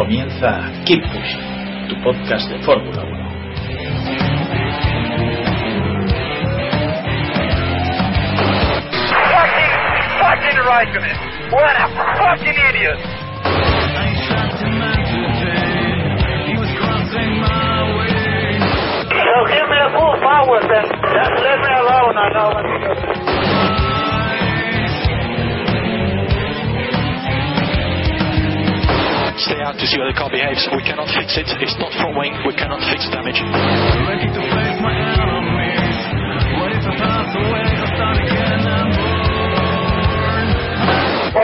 Comienza Keep Pushing, tu podcast de Fórmula 1. Fucking, fucking Raikkonen. What a fucking idiot. So give me a full power then. Just let me alone, I know what to do. Stay out to see how the car behaves. We cannot fix it. It's not front wing. We cannot fix damage. I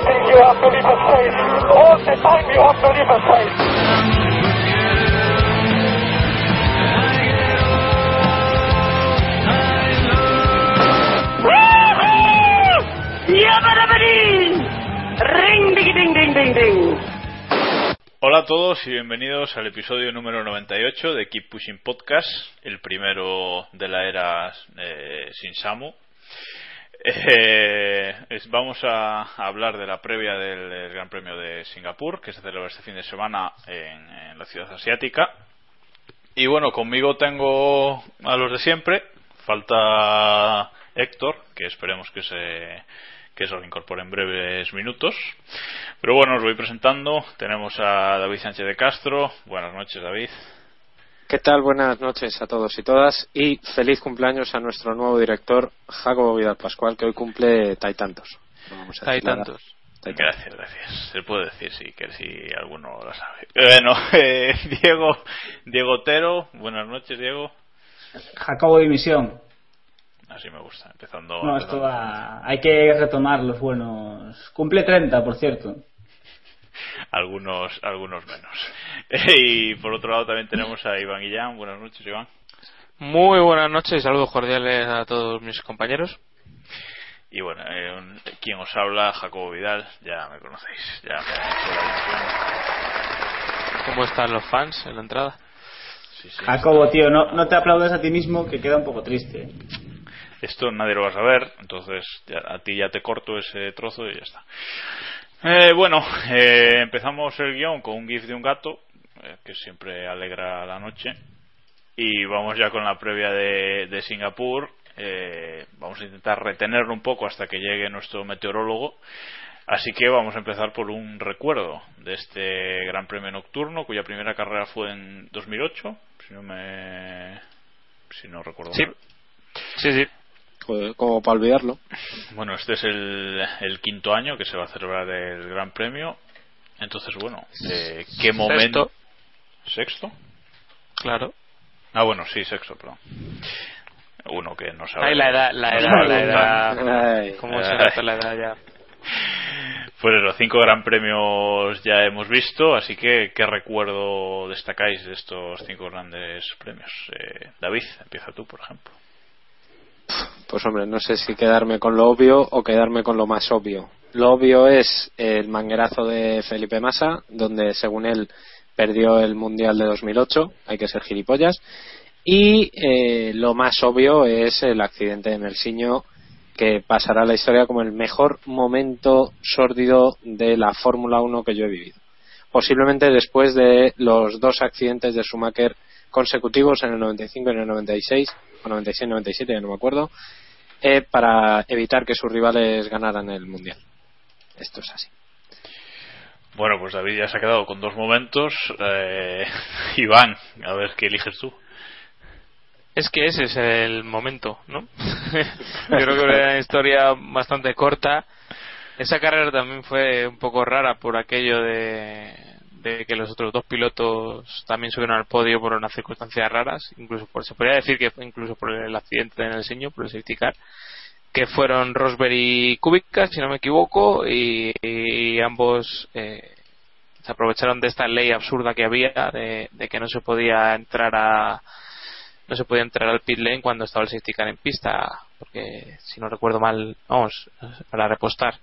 think you have to leave a space. All the time you have to leave a space. Ring Hola a todos y bienvenidos al episodio número 98 de Keep Pushing Podcast, el primero de la era eh, sin Samu. Eh, vamos a, hablar de la previa del, Gran Premio de Singapur, que se celebra este fin de semana en la ciudad asiática. Y bueno, conmigo tengo a los de siempre. Falta Héctor, que esperemos que se que se incorpore en breves minutos. Pero bueno, os voy presentando. Tenemos a David Sánchez de Castro. Buenas noches, David. ¿Qué tal? Buenas noches a todos y todas y feliz cumpleaños a nuestro nuevo director Jacobo Vidal Pascual que hoy cumple taitantos. Nada. Gracias, gracias. Se puede decir sí, que si alguno lo sabe. Bueno, eh, Diego, Diego Otero. Buenas noches, Diego. Jacobo Dimisión. Así me gusta, empezando. No, esto va- hay que retomar los buenos. Cumple 30, por cierto. Algunos, algunos menos. Y por otro lado también tenemos a Iván Guillán. Buenas noches, Iván. Muy buenas noches y saludos cordiales a todos mis compañeros. Y bueno, eh, un- quien os habla, Jacobo Vidal, ya me conocéis. Ya me. ¿Cómo están los fans en la entrada? Sí, sí. Jacobo, tío, no, no te aplaudas a ti mismo que queda un poco triste. Esto nadie lo va a saber, entonces ya- a ti ya te corto ese trozo y ya está. Eh, bueno, eh, empezamos el guion con un gif de un gato, eh, que siempre alegra la noche. Y vamos ya con la previa de, de Singapur. Eh, vamos a intentar retenerlo un poco hasta que llegue nuestro meteorólogo. Así que vamos a empezar por un recuerdo de este Gran Premio Nocturno, cuya primera carrera fue en 2008, si no me, si no recuerdo Sí. mal. Sí, sí. Joder, Como para olvidarlo. Bueno, este es el, el quinto año que se va a celebrar el Gran Premio. Entonces, bueno, eh, ¿qué momento? ¿Sexto? Claro. Ah, bueno, sí, sexto, perdón. Uno que no sabe. Ahí la edad, la edad, la. Ay, ¿Cómo se Ay. nota la edad ya? Pues los cinco Gran Premios ya hemos visto, así que ¿qué recuerdo destacáis de estos cinco grandes premios? Eh, David, empieza tú, por ejemplo. Pues hombre, no sé si quedarme con lo obvio o quedarme con lo más obvio. Lo obvio es el manguerazo de Felipe Massa, donde según él perdió el Mundial de 2008, hay que ser gilipollas. Y eh, lo más obvio es el accidente de Melsiño, que pasará a la historia como el mejor momento sórdido de la Fórmula 1 que yo he vivido. Posiblemente después de los dos accidentes de Schumacher consecutivos en el 95 y en el 96, o 96-97, ya no me acuerdo, eh, para evitar que sus rivales ganaran el Mundial. Esto es así. Bueno, pues David ya se ha quedado con dos momentos. Eh, Iván, a ver qué eliges tú. Es que ese es el momento, ¿no? Yo creo que era una historia bastante corta. Esa carrera también fue un poco rara por aquello de, de que los otros dos pilotos también subieron al podio por unas circunstancias raras. Incluso por, se podría decir que incluso por el accidente en el seño, por el safety car. Que fueron Rosberg y Kubica, si no me equivoco, y, y ambos eh, se aprovecharon de esta ley absurda que había de, de que no se podía entrar a no se podía entrar al pit lane cuando estaba el safety car en pista porque si no recuerdo mal vamos para repostar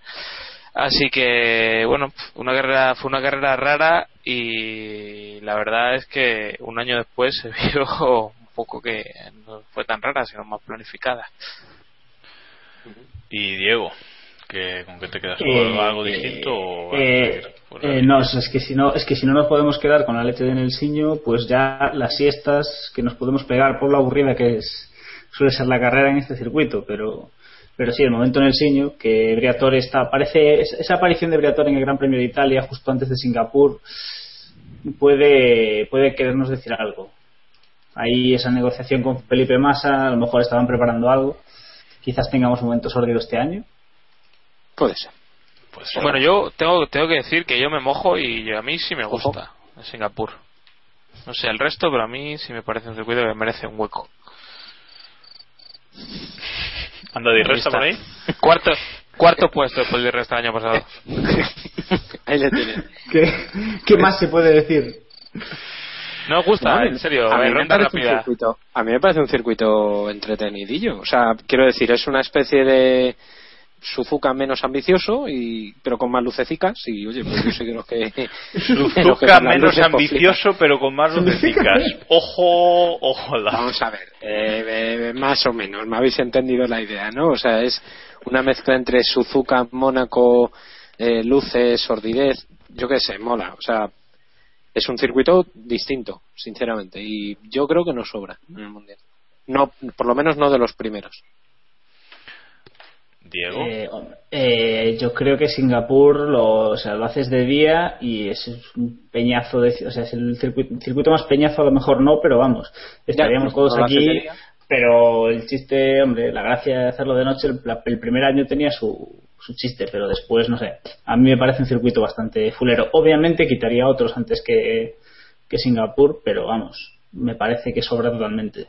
así que bueno una carrera fue una carrera rara y la verdad es que un año después se vio un poco que no fue tan rara sino más planificada Y Diego, ¿qué, ¿con qué te quedas? ¿Con Eh, algo distinto? o eh, eh, no, es que si no, es que si no nos podemos quedar con la leche en el siño, pues ya las siestas que nos podemos pegar por lo aburrida que es suele ser la carrera en este circuito, pero pero sí, el momento en el siño que Briatore está parece es- esa aparición de Briatore en el Gran Premio de Italia justo antes de Singapur puede puede querernos decir algo. Ahí esa negociación con Felipe Massa, a lo mejor estaban preparando algo. Quizás tengamos un momento sórdido este año. Puede ser. Pues, bueno yo tengo tengo que decir que yo me mojo y a mí sí me gusta Singapur no sé el resto pero a mí sí me parece un circuito que merece un hueco ¿Anda de resta por ahí? cuarto cuarto puesto después del resto del año pasado Ahí le tienen. ¿Qué, qué más se puede decir? no os gusta No, en serio a mí, me ronda parece un rápida circuito, a mí me parece un circuito entretenidillo. O sea, quiero decir, es una especie de Suzuka menos ambicioso, y pero con más lucecicas. Y oye, pues yo sé que los que. Suzuka menos luces, pues, ambicioso, pero con más lucecicas. Ojo, ojalá. Vamos a ver, eh, eh, más o menos, me habéis entendido la idea, ¿no? O sea, es una mezcla entre Suzuka, Mónaco, eh, luces, sordidez, yo qué sé, mola. O sea, es un circuito distinto, sinceramente, y yo creo que no sobra en el mundial. No, por lo menos no de los primeros. Diego. Eh, eh, yo creo que Singapur lo, o sea, lo haces de día y es un peñazo de, o sea, es el circuito, circuito más peñazo a lo mejor no, pero vamos, estaríamos todos aquí, pero el chiste, hombre, la gracia de hacerlo de noche, el, el primer año tenía su, su chiste, pero después, no sé, a mí me parece un circuito bastante fulero. Obviamente quitaría otros antes que, que Singapur, pero vamos, me parece que sobra totalmente.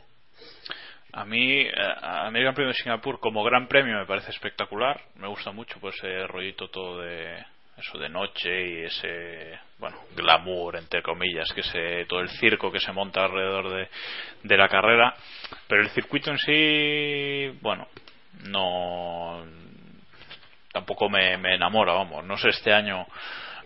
A mí, eh, a mí el Gran Premio de Singapur como Gran Premio me parece espectacular. Me gusta mucho pues ese rollito todo de eso de noche y ese bueno glamour entre comillas que se todo el circo que se monta alrededor de, de la carrera. Pero el circuito en sí, bueno, no tampoco me, me enamora, vamos. No sé este año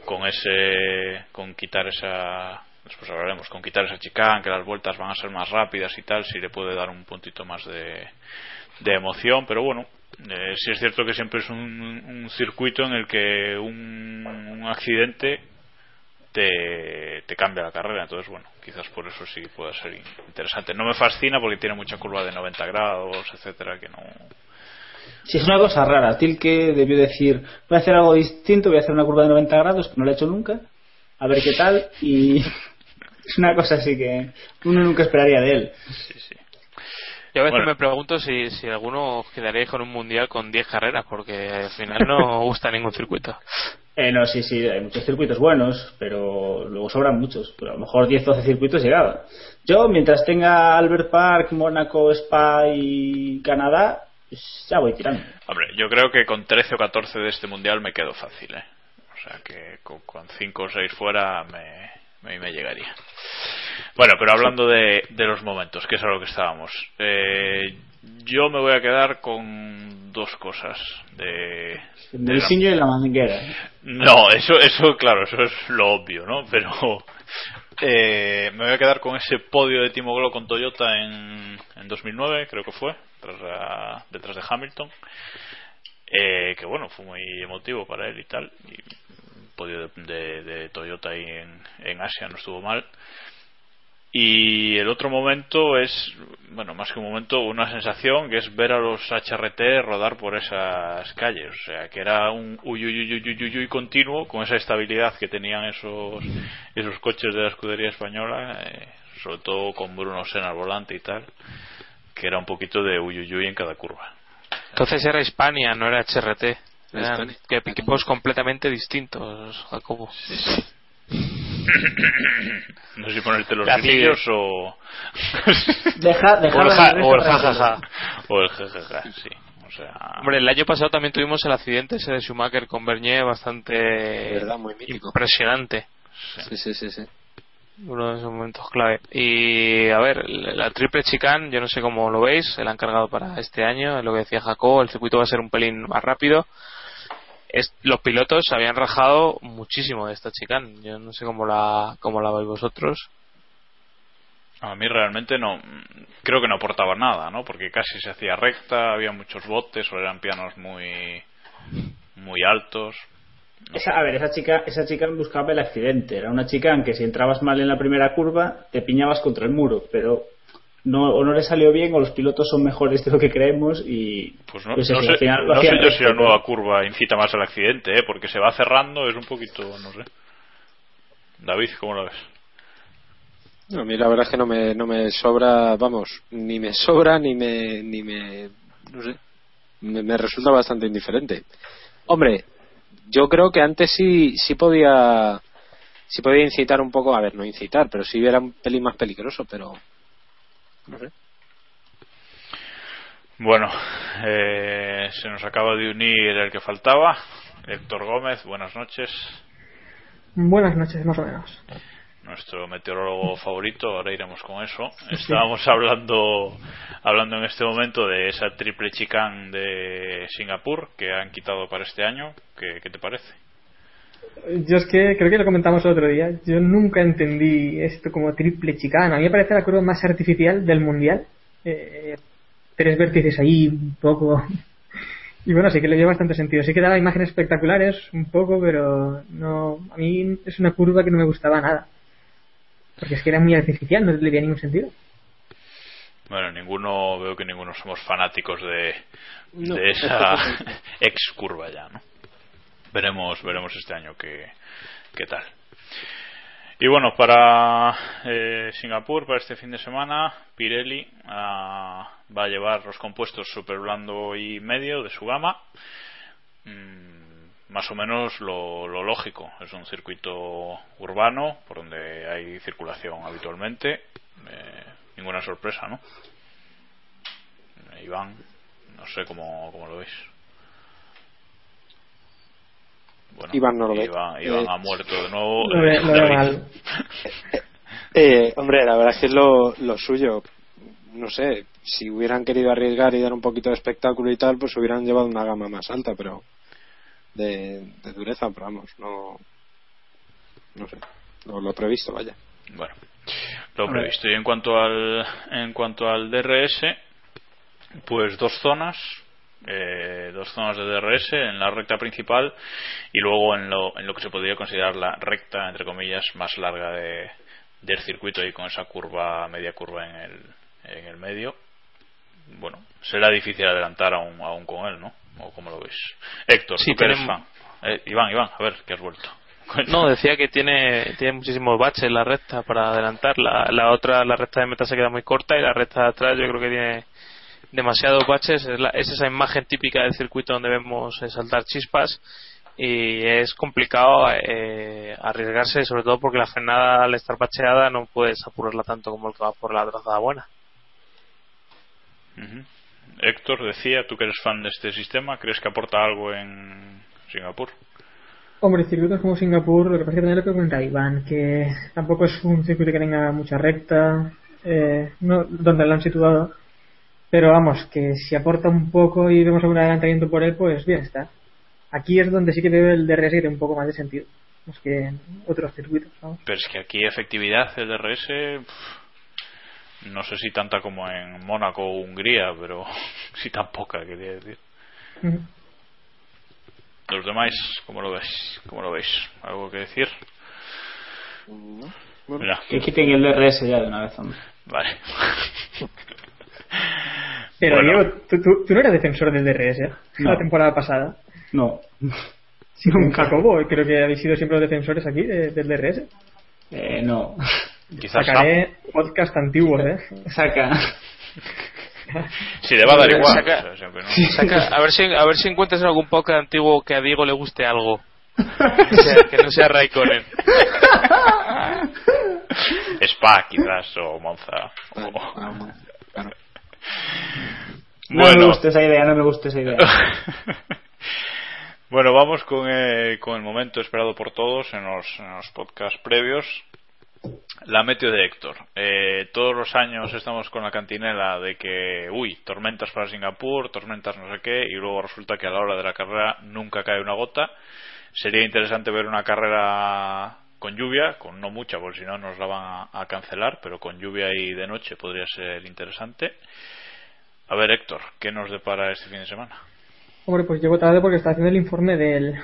con ese con quitar esa después hablaremos con quitar esa chicane que las vueltas van a ser más rápidas y tal si le puede dar un puntito más de, de emoción pero bueno eh, sí es cierto que siempre es un, un circuito en el que un, un accidente te, te cambia la carrera entonces bueno quizás por eso sí pueda ser interesante. No me fascina porque tiene mucha curva de 90 grados etcétera que no. Si es una cosa rara, Tilke debió decir, voy a hacer algo distinto, voy a hacer una curva de 90 grados, que no lo he hecho nunca, a ver qué tal, y es una cosa así que uno nunca esperaría de él. Yo a veces Bueno. me pregunto si, si alguno quedaría con un mundial con 10 carreras, porque al final no gusta ningún circuito. Eh, no, sí, sí, hay muchos circuitos buenos, pero luego sobran muchos, pero a lo mejor 10 12 circuitos llegaba. Yo, mientras tenga Albert Park, Mónaco, Spa y Canadá, pues ya voy tirando. Hombre, yo creo que con 13 o 14 de este mundial me quedo fácil, ¿eh? O sea que con, con 5 o 6 fuera me, me, me llegaría. Bueno, pero hablando de, de los momentos, que es a lo que estábamos. Eh, yo me voy a quedar con dos cosas de... El de la- y la manguera. no, eso, eso, claro, eso es lo obvio, ¿no? Pero eh, me voy a quedar con ese podio de Timo Glock con Toyota en, en 2009, creo que fue, tras la- detrás de Hamilton. Eh, que bueno, fue muy emotivo para él y tal. Y podio de, de- Toyota ahí en, Asia no estuvo mal. Y el otro momento es, bueno, más que un momento, una sensación que es ver a los HRT rodar por esas calles. O sea, que era un uy, continuo con esa estabilidad que tenían esos, esos coches de la escudería española, eh, sobre todo con Bruno Senna al volante y tal, que era un poquito de uy en cada curva. Entonces era Hispania, no era HRT. Eran equipos completamente distintos, Jacobo. No sé si ponerte los o. Deja, deja O el, ja- o el jajaja. o el jajaja, sí. O sea. Hombre, el año pasado también tuvimos el accidente ese de Schumacher con Bernier bastante verdad, muy mítico. impresionante. Sí, sí, sí, sí. Uno de esos momentos clave. Y a ver, la triple chicane, yo no sé cómo lo veis, se la han cargado para este año, es lo que decía Jacob, el circuito va a ser un pelín más rápido. Es, los pilotos se habían rajado muchísimo de esta chicane, yo no sé cómo la, cómo la veis vosotros. A mí realmente no, creo que no aportaba nada, ¿no? Porque casi se hacía recta, había muchos botes, o eran pianos muy, muy altos. Esa, a ver, esa chica, esa chica buscaba el accidente. Era una chica en que si entrabas mal en la primera curva te piñabas contra el muro, pero no, o no le salió bien o los pilotos son mejores de lo que creemos y Pues no, pues no sé, al final no sé yo si la nueva curva incita más al accidente, ¿eh? Porque se va cerrando, es un poquito, no sé. David, ¿cómo lo ves? No, a mí la verdad es que no me, no me sobra, vamos, ni me sobra ni me, ni me, no sé, me, me resulta bastante indiferente. Hombre, yo creo que antes sí, sí podía, sí podía incitar un poco, a ver, no incitar, pero sí era un pelín más peligroso, pero, no sé. Bueno, eh, se nos acaba de unir el que faltaba, Héctor Gómez, buenas noches. Buenas noches, más o menos. nuestro meteorólogo favorito, ahora iremos con eso. Estábamos hablando hablando en este momento de esa triple chicane de Singapur que han quitado para este año. ¿Qué, qué te parece? Yo es que creo que lo comentamos el otro día. Yo nunca entendí esto como triple chicana. A mí me parece la curva más artificial del mundial. Eh, tres vértices ahí, un poco. Y bueno, sí que le dio bastante sentido. Sí que daba imágenes espectaculares, un poco, pero no. A mí es una curva que no me gustaba nada. Porque es que era muy artificial, no le veía ningún sentido. Bueno, ninguno, veo que ninguno somos fanáticos de, No. de esa ex curva ya, ¿no? Veremos, veremos este año qué, qué tal. Y bueno, para eh, Singapur, para este fin de semana, Pirelli ah, va a llevar los compuestos super blando y medio de su gama. Mm, más o menos lo, lo lógico. Es un circuito urbano por donde hay circulación habitualmente. Eh, ninguna sorpresa, ¿no? Iván, no sé cómo, cómo lo veis. Bueno, Iván no lo ve. Iván, Iván Eh, ha muerto de nuevo. Lo ve- lo veo David. mal. Eh, hombre, la verdad es que es lo, lo suyo. No sé, si hubieran querido arriesgar y dar un poquito de espectáculo y tal, pues hubieran llevado una gama más alta, pero de, de dureza, pero vamos, no. No sé, lo, lo previsto, vaya. Bueno, lo previsto. Y en cuanto al, en cuanto al DRS, pues dos zonas, eh, dos zonas de DRS en la recta principal y luego en lo, en lo que se podría considerar la recta, entre comillas, más larga de, del circuito y con esa curva, media curva en el, en el medio. Bueno, será difícil adelantar aún, aún con él, ¿no? ¿O cómo lo veis? Héctor, Sí, tú eres fan. Eh, Iván, Iván, a ver, que has vuelto. No, decía que tiene, tiene muchísimos baches la recta para adelantar. La, la otra, la recta de meta se queda muy corta y la recta de atrás yo creo que tiene demasiados baches. Es, la- es esa imagen típica del circuito donde vemos eh, saltar chispas y es complicado eh, arriesgarse, sobre todo porque la frenada al estar bacheada no puedes apurarla tanto como el que va por la trazada buena. Ujú. Héctor decía, tú que eres fan de este sistema, ¿crees que aporta algo en Singapur? Hombre, circuitos como Singapur, lo que pasa es que también lo que comenta Iván, que tampoco es un circuito que tenga mucha recta, eh, no donde lo han situado, pero vamos, que si aporta un poco y vemos algún adelantamiento por él, pues bien está. Aquí es donde sí que veo el DRS que tiene un poco más de sentido, más que en otros circuitos, vamos. Pero es que aquí efectividad el DRS, no sé si tanta como en Mónaco o Hungría, pero sí tan poca, quería decir. Los demás, ¿cómo lo veis? ¿Cómo lo veis? ¿Algo que decir? Mira, Que quiten el DRS ya de una vez, hombre. vale. Pero Bueno. Diego, tú, tú- tú no eras defensor del DRS, ¿eh? No. La temporada pasada. No. Sí, con Jacobo, creo que habéis sido siempre los defensores aquí de- del DRS. Eh, no. Quizás Sacaré podcast antiguos, ¿eh? Saca. Sí, le va a dar igual. Saca- o sea, siempre, ¿no? Saca- a ver si a ver si encuentras algún podcast antiguo que a Diego le guste algo. Que, sea- que no sea Raikkonen. Spa, quizás, o Monza. o- No me gusta esa idea, no me gusta esa idea. Bueno, vamos con, eh, con el momento esperado por todos en los, en los podcasts previos. La meteo de Héctor. Eh, todos los años estamos con la cantinela de que, uy, tormentas para Singapur, tormentas no sé qué, y luego resulta que a la hora de la carrera nunca cae una gota. Sería interesante ver una carrera con lluvia, con no mucha, porque si no nos la van a, a cancelar, pero con lluvia y de noche podría ser interesante. A ver, Héctor, ¿qué nos depara este fin de semana? Hombre, pues llego tarde porque estaba haciendo el informe del,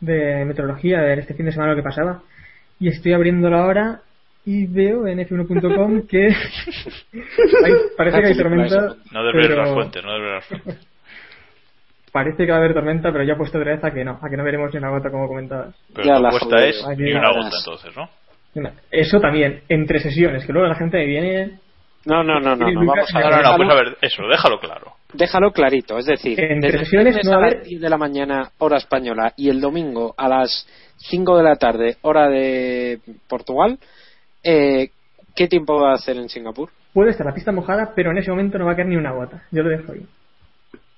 de meteorología de este fin de semana lo que pasaba. Y estoy abriéndolo ahora y veo en f1.com que hay- parece que hay tormenta. No desveles pero- las fuentes, no desveles las fuentes. Parece que va a haber tormenta, pero ya he puesto otra vez a que no, a que no veremos ni una gota como comentabas. Pero la apuesta es ni ya una gota entonces, ¿no? Eso también, entre sesiones, que luego la gente me viene. No, no, no, no, no, vamos a. No, pues a ver, eso, déjalo claro. Déjalo clarito, es decir, Entre desde sesiones no a las haber- 10 de la mañana, hora española, y el domingo a las 5 de la tarde, hora de Portugal, eh, ¿qué tiempo va a hacer en Singapur? Puede estar la pista mojada, pero en ese momento no va a caer ni una gota. Yo lo dejo ahí.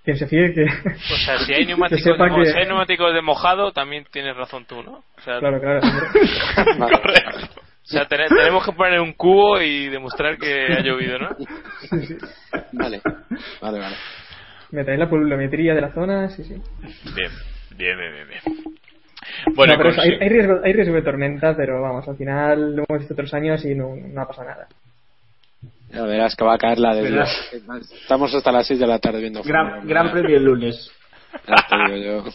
Quien se fíe que. O sea, si hay que neumáticos, de, mo- que- si hay neumáticos de mojado, también tienes razón tú, ¿no? O sea, Claro, claro. Correcto. O sea, tene- tenemos que poner un cubo y demostrar que ha llovido, ¿no? Vale, vale, vale. Me trae la pluviometría de la zona, sí, sí. Bien, bien, bien, bien. bien. Bueno, No, pero eso, hay, hay riesgo, hay riesgo de tormenta, pero vamos, al final lo hemos visto otros años y no, no ha pasado nada. Ya verás que va a caer la de. Dios. Estamos hasta las 6 de la tarde viendo Gran, gran premio el lunes. Ya te digo yo.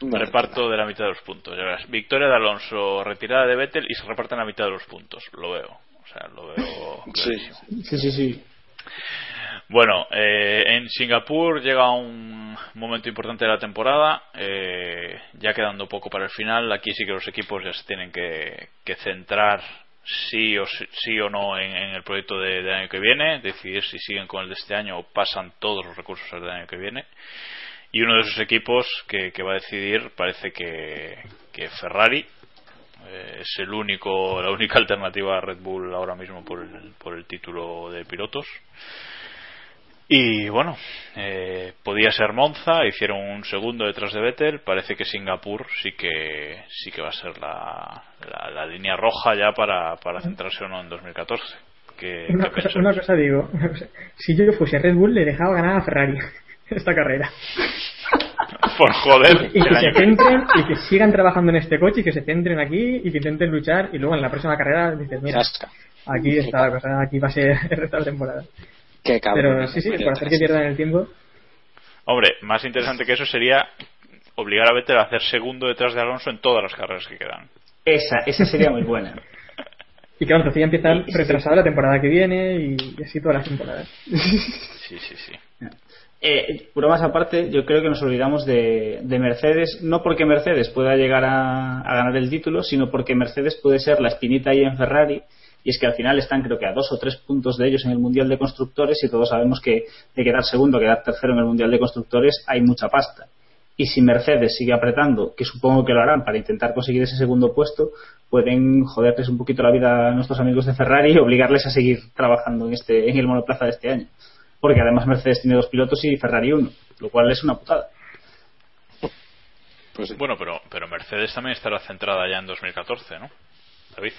Reparto de la mitad de los puntos. Ya verás. Victoria de Alonso, retirada de Vettel y se reparten la mitad de los puntos. Lo veo. O sea, lo veo. clarísimo. Sí, sí, sí. Bueno, eh, en Singapur llega un momento importante de la temporada, eh, ya quedando poco para el final. Aquí sí que los equipos ya se tienen que, que centrar sí o sí, sí o no en, en el proyecto de- del año que viene, decidir si siguen con el de este año o pasan todos los recursos al del año que viene. Y uno de esos equipos que, que va a decidir parece que, que Ferrari eh, es el único, la única alternativa a Red Bull ahora mismo por el, por el título de pilotos. Y bueno, eh, podía ser Monza, hicieron un segundo detrás de Vettel, parece que Singapur sí que sí que va a ser la, la, la línea roja ya para, para centrarse o no en 2014. ¿Qué, Una cosa, una cosa digo, si yo fuese Red Bull le dejaba ganar a Ferrari esta carrera. Por joder, Y que se centren y que sigan trabajando en este coche y que se centren aquí y que intenten luchar y luego en la próxima carrera dices, mira, aquí está la cosa, aquí va a ser el resto de la temporada. Qué cabrón. Pero sí, sí, por hacer que pierdan el tiempo. Hombre, más interesante que eso sería obligar a Vettel a hacer segundo detrás de Alonso en todas las carreras que quedan. Esa, esa sería muy buena. Y claro, entonces ya empieza retrasada la temporada que viene y así todas las temporadas. Sí, sí, sí. Eh, bromas aparte, yo creo que nos olvidamos de, de Mercedes, no porque Mercedes pueda llegar a, ganar el título, sino porque Mercedes puede ser la espinita ahí en Ferrari. Y es que al final están, creo que a dos o tres puntos de ellos en el Mundial de Constructores, y todos sabemos que de quedar segundo, quedar tercero en el Mundial de Constructores, hay mucha pasta. Y si Mercedes sigue apretando, que supongo que lo harán para intentar conseguir ese segundo puesto, pueden joderles un poquito la vida a nuestros amigos de Ferrari y obligarles a seguir trabajando en, este, en el monoplaza de este año porque además Mercedes tiene dos pilotos y Ferrari uno, lo cual es una putada. Pues Bueno, pero, pero Mercedes también estará centrada ya en 2014, ¿no? David.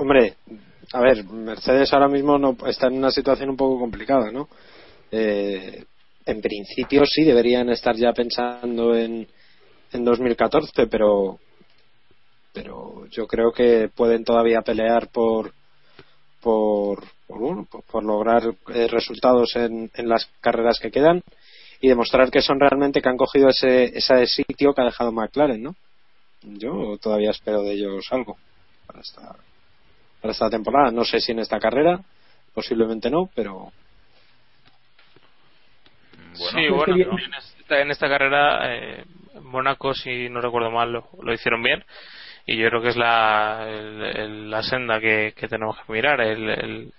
Hombre, a ver, Mercedes ahora mismo no está en una situación un poco complicada, ¿no? Eh, en principio sí deberían estar ya pensando en, en 2014, pero pero yo creo que pueden todavía pelear por por por, bueno, por- por lograr eh, resultados en, en las carreras que quedan y demostrar que son realmente que han cogido ese ese sitio que ha dejado McLaren, ¿no? Yo todavía espero de ellos algo para esta para esta temporada. No sé si en esta carrera, posiblemente no, pero sí, bueno, en esta, en esta carrera, eh, Mónaco, si no recuerdo mal, lo, lo hicieron bien. Y yo creo que es la, el- el- la senda que, que tenemos que mirar, el,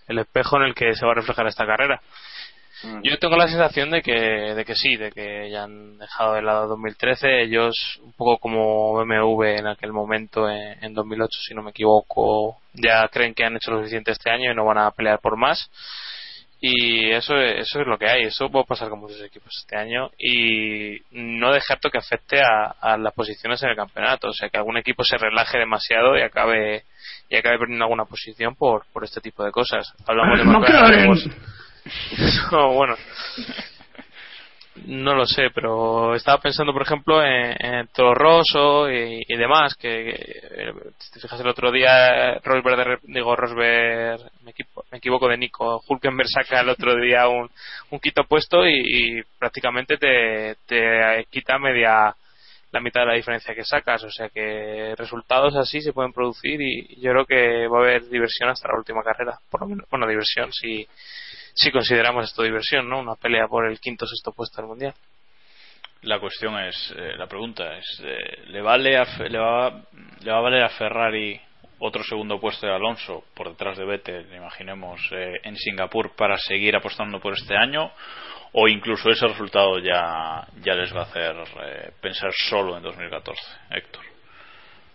el- espejo en el que se va a reflejar esta carrera. Yo tengo la sensación de que, de que sí, de que ya han dejado de lado 2013. Ellos, un poco como BMW en aquel momento, en, en 2008, si no me equivoco, ya creen que han hecho lo suficiente este año y no van a pelear por más. Y eso, eso es lo que hay, eso puede pasar con muchos equipos este año y no dejar que afecte a, a, las posiciones en el campeonato, o sea que algún equipo se relaje demasiado y acabe y acabe perdiendo alguna posición por, por este tipo de cosas. Hablamos de no, no, bueno, no lo sé, pero estaba pensando, por ejemplo, en, en Toro Rosso y, demás, que, que, si te fijas el otro día, Rosberg, digo Rosberg, me, equipo, me, equivoco de Nico, Hulkenberg saca el otro día un, un quito puesto y, prácticamente te, te, quita media la mitad de la diferencia que sacas, o sea que resultados así se pueden producir y yo creo que va a haber diversión hasta la última carrera, por lo menos, bueno, diversión si si consideramos esto diversión, ¿no? Una pelea por el quinto sexto puesto del mundial. La cuestión es, eh, la pregunta es, eh, ¿le vale a, le va, le va a valer a Ferrari otro segundo puesto de Alonso por detrás de Vettel, imaginemos, eh, en Singapur para seguir apostando por este año? ¿O incluso ese resultado ya, ya les va a hacer eh, pensar solo en 2014, Héctor?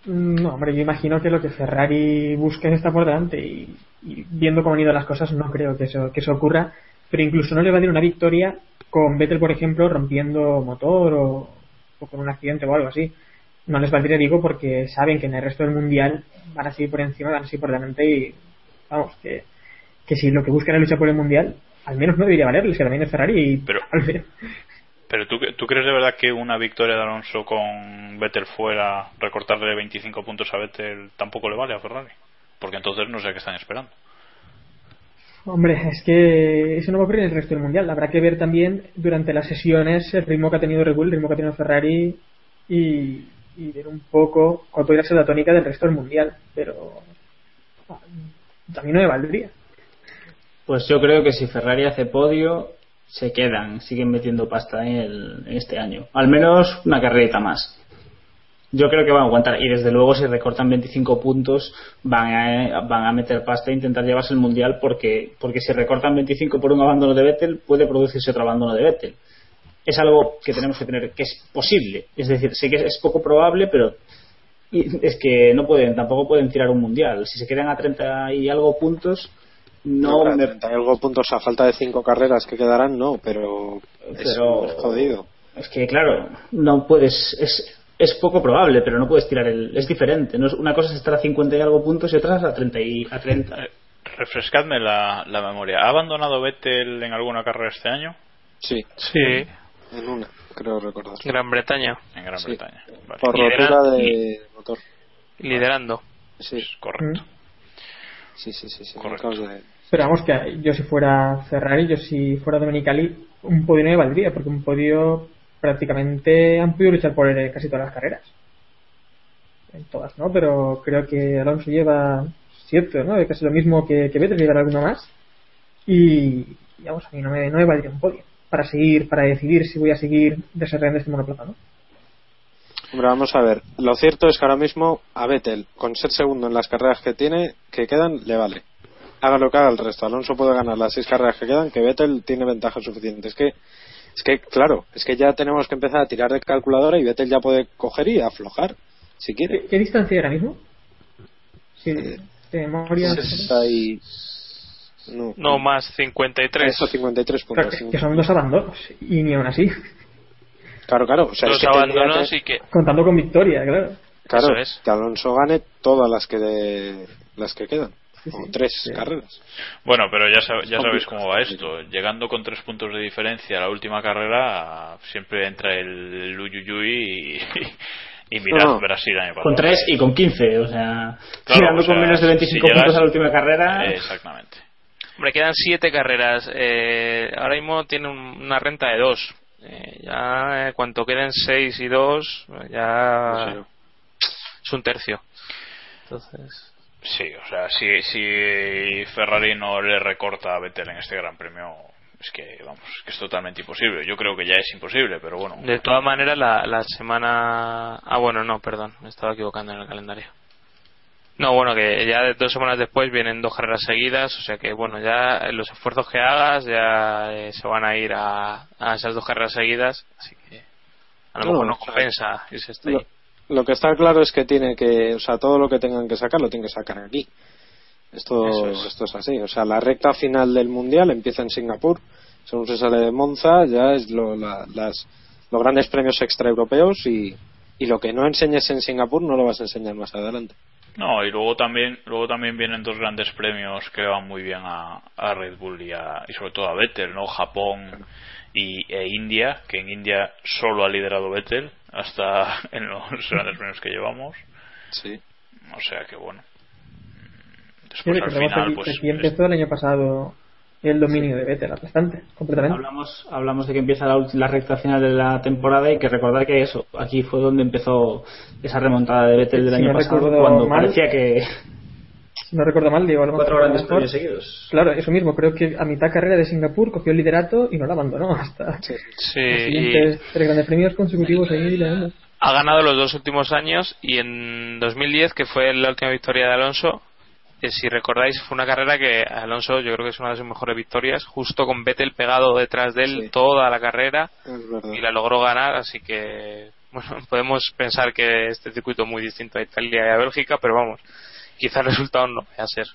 No, hombre, yo imagino que lo que Ferrari busca es estar por delante y, y, viendo cómo han ido las cosas no creo que eso, que eso ocurra, pero incluso no le va a dar una victoria con Vettel, por ejemplo, rompiendo motor o, o con un accidente o algo así. No les valdría, digo, porque saben que en el resto del mundial van a seguir por encima, van a seguir por delante y vamos, que, que si lo que buscan es lucha por el mundial, al menos no debería valerles, que también es Ferrari y pero, pero ¿tú, ¿tú crees de verdad que una victoria de Alonso con Vettel fuera recortarle 25 puntos a Vettel tampoco le vale a Ferrari? Porque entonces no sé qué están esperando. Hombre, es que eso no va a ocurrir en el resto del mundial. Habrá que ver también durante las sesiones el ritmo que ha tenido Red Bull, el ritmo que ha tenido Ferrari y, y ver un poco cuál podría ser la tónica del resto del mundial. Pero también no me valdría. Pues yo creo que si Ferrari hace podio, se quedan, siguen metiendo pasta en, el, en este año. Al menos una carrerita más. Yo creo que van a aguantar. Y desde luego, si recortan 25 puntos, van a, van a meter pasta e intentar llevarse el mundial. Porque, porque si recortan 25 por un abandono de Vettel, puede producirse otro abandono de Vettel. Es algo que tenemos que tener, que es posible. Es decir, sé que es poco probable, pero es que no pueden, tampoco pueden tirar un mundial. Si se quedan a 30 y algo puntos, no, no me... algo puntos a falta de cinco carreras que quedarán no pero, pero es jodido es que claro no puedes es, es poco probable pero no puedes tirar el es diferente no es, una cosa es estar a 50 y algo puntos y otra es a 30 y a 30 refrescadme la, la memoria. ¿ha abandonado Vettel en alguna carrera este año? sí. Sí. En una creo recordar. Gran Bretaña. En Gran sí. Bretaña. Vale. por rotura de motor. liderando. Sí. Correcto. Sí sí sí, sí. Correcto. De... Pero vamos, que yo si fuera Ferrari, yo si fuera Domenicali, un podio no me valdría, porque un podio prácticamente han podido luchar por casi todas las carreras. En todas, ¿no? Pero creo que Alonso lleva siete, ¿no? Casi lo mismo que, que Vettel, llevará alguno más. Y, vamos, a mí no me, no me valdría un podio para seguir, para decidir si voy a seguir desarrollando este monoplaza, ¿no? Hombre, vamos a ver. Lo cierto es que ahora mismo a Vettel, con ser segundo en las carreras que tiene, que quedan, le vale haga lo que haga el resto. Alonso puede ganar las seis carreras que quedan, que Vettel tiene ventaja suficiente. Es que, es que, claro, es que ya tenemos que empezar a tirar de calculadora y Vettel ya puede coger y aflojar, si quiere. ¿Qué, qué distancia ahora mismo? Sí, Eh, de memoria. 60 y... No, no más 53 eso, 53 puntos. Claro, que son dos abandonos, y ni aún así. Claro, claro. O sea, dos es que abandonos que, y que Contando con victoria, claro. Claro, Eso es. que Alonso gane todas las que de, las que quedan. Sí, o sí. tres Sí. carreras. Bueno, pero ya, sab- ya sabéis cómo va esto. Llegando con tres puntos de diferencia a la última carrera, siempre entra el Uyuyuy y, y mirad No, no. Brasil año pasado. con 3 y con 15 o sea Claro, tirando o sea, con menos de 25 si llegas- puntos a la última carrera exactamente. Hombre, quedan siete carreras. Eh, ahora mismo tiene un- una renta de dos. Eh, ya, eh, cuanto queden seis y dos, ya No es un tercio. Entonces, Sí, o sea, si, si Ferrari no le recorta a Vettel en este Gran Premio, es que, vamos, que es totalmente imposible. Yo creo que ya es imposible, pero bueno. de todas maneras, la, la semana. Ah, bueno, no, perdón, me estaba equivocando en el calendario. No, bueno, que ya de dos semanas después vienen dos carreras seguidas, o sea que, bueno, ya los esfuerzos que hagas ya eh, se van a ir a, a esas dos carreras seguidas, así que a lo No, mejor no o sea, compensa irse hasta ahí. Lo, que está claro es que tiene que, o sea, todo lo que tengan que sacar lo tienen que sacar aquí. Esto, Eso es. esto es así. O sea, la recta final del mundial empieza en Singapur. Según se sale de Monza, ya es lo- la- las, los grandes premios extraeuropeos y, y lo que no enseñes en Singapur no lo vas a enseñar más adelante. No, y luego también, luego también vienen dos grandes premios que van muy bien a, a Red Bull y, a- y sobre todo a Vettel, ¿no? Japón y, e India, que en India solo ha liderado Vettel hasta en los grandes premios que llevamos. Sí. O sea que bueno. Sí, Después al recordemos final, que pues. aquí empezó el año pasado el dominio de Vettel bastante, completamente. Hablamos, hablamos de que empieza la, la recta final de la temporada y que recordar que eso, aquí fue donde empezó esa remontada de Vettel del Si año pasado, cuando mal, parecía que no recuerdo mal, digo, a lo cuatro mejor- grandes premios seguidos. Claro, eso mismo, creo que a mitad carrera de Singapur cogió el liderato y no lo abandonó hasta Sí, los y siguientes tres grandes premios consecutivos ahí liderando. ha ganado los dos últimos años y en 2010, que fue la última victoria de Alonso, que si recordáis fue una carrera que Alonso yo creo que es una de sus mejores victorias, justo con Vettel pegado detrás de él Sí. toda la carrera y la logró ganar, así que bueno, podemos pensar que este circuito es muy distinto a Italia y a Bélgica, pero vamos, quizá el resultado no vaya a ser.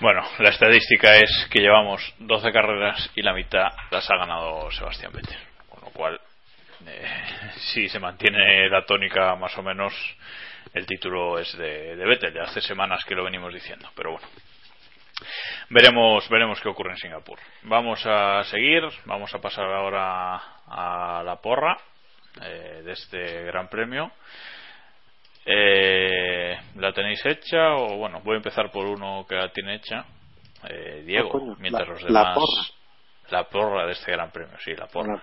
Bueno, la estadística es que llevamos 12 carreras y la mitad las ha ganado Sebastián Vettel. Con lo cual, eh, si se mantiene la tónica más o menos, el título es de, de Vettel. Ya hace semanas que lo venimos diciendo, pero bueno. Veremos, veremos qué ocurre en Singapur. Vamos a seguir, vamos a pasar ahora a la porra eh, de este Gran Premio. Eh, ¿La tenéis hecha? O bueno, voy a empezar por uno que la tiene hecha. Eh, Diego, Ah, coño, mientras la- los la demás. porra. La porra de este gran premio, sí, la porra.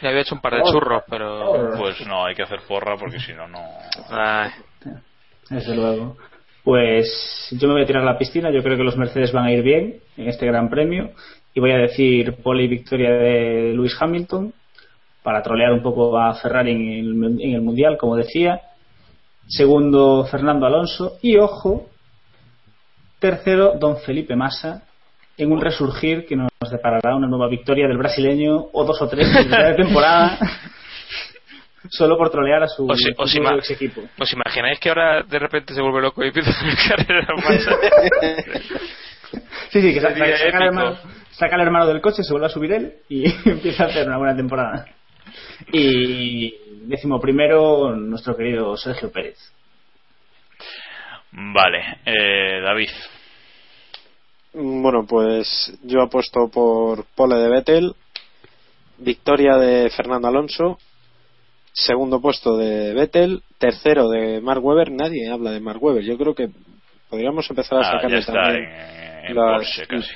Ya había hecho un par de churros, pero... Pues no, hay que hacer porra porque si no, no. Desde luego. Pues yo me voy a tirar a la piscina. Yo creo que los Mercedes van a ir bien en este Gran Premio. Y voy a decir pole y victoria de Lewis Hamilton para trolear un poco a Ferrari en el, en el Mundial, como decía. Segundo, Fernando Alonso. Y ojo, tercero, Don Felipe Massa en un resurgir que nos deparará una nueva victoria del brasileño o dos o tres de temporada solo por trolear a su Os, ex equipo. ¿Os imagináis que ahora de repente se vuelve loco y empieza a hacer carreras más? Sí, sí, que saca, al épico. hermano, saca al hermano del coche, se vuelve a subir él y empieza a hacer una buena temporada. Y décimo primero, nuestro querido Sergio Pérez. Vale, eh, David. Bueno, pues yo apuesto por pole de Vettel, victoria de Fernando Alonso, segundo puesto de Vettel, tercero de Mark Webber. Nadie habla de Mark Webber. Yo creo que podríamos empezar a Ah, sacarle también en, en las- Porsche casi.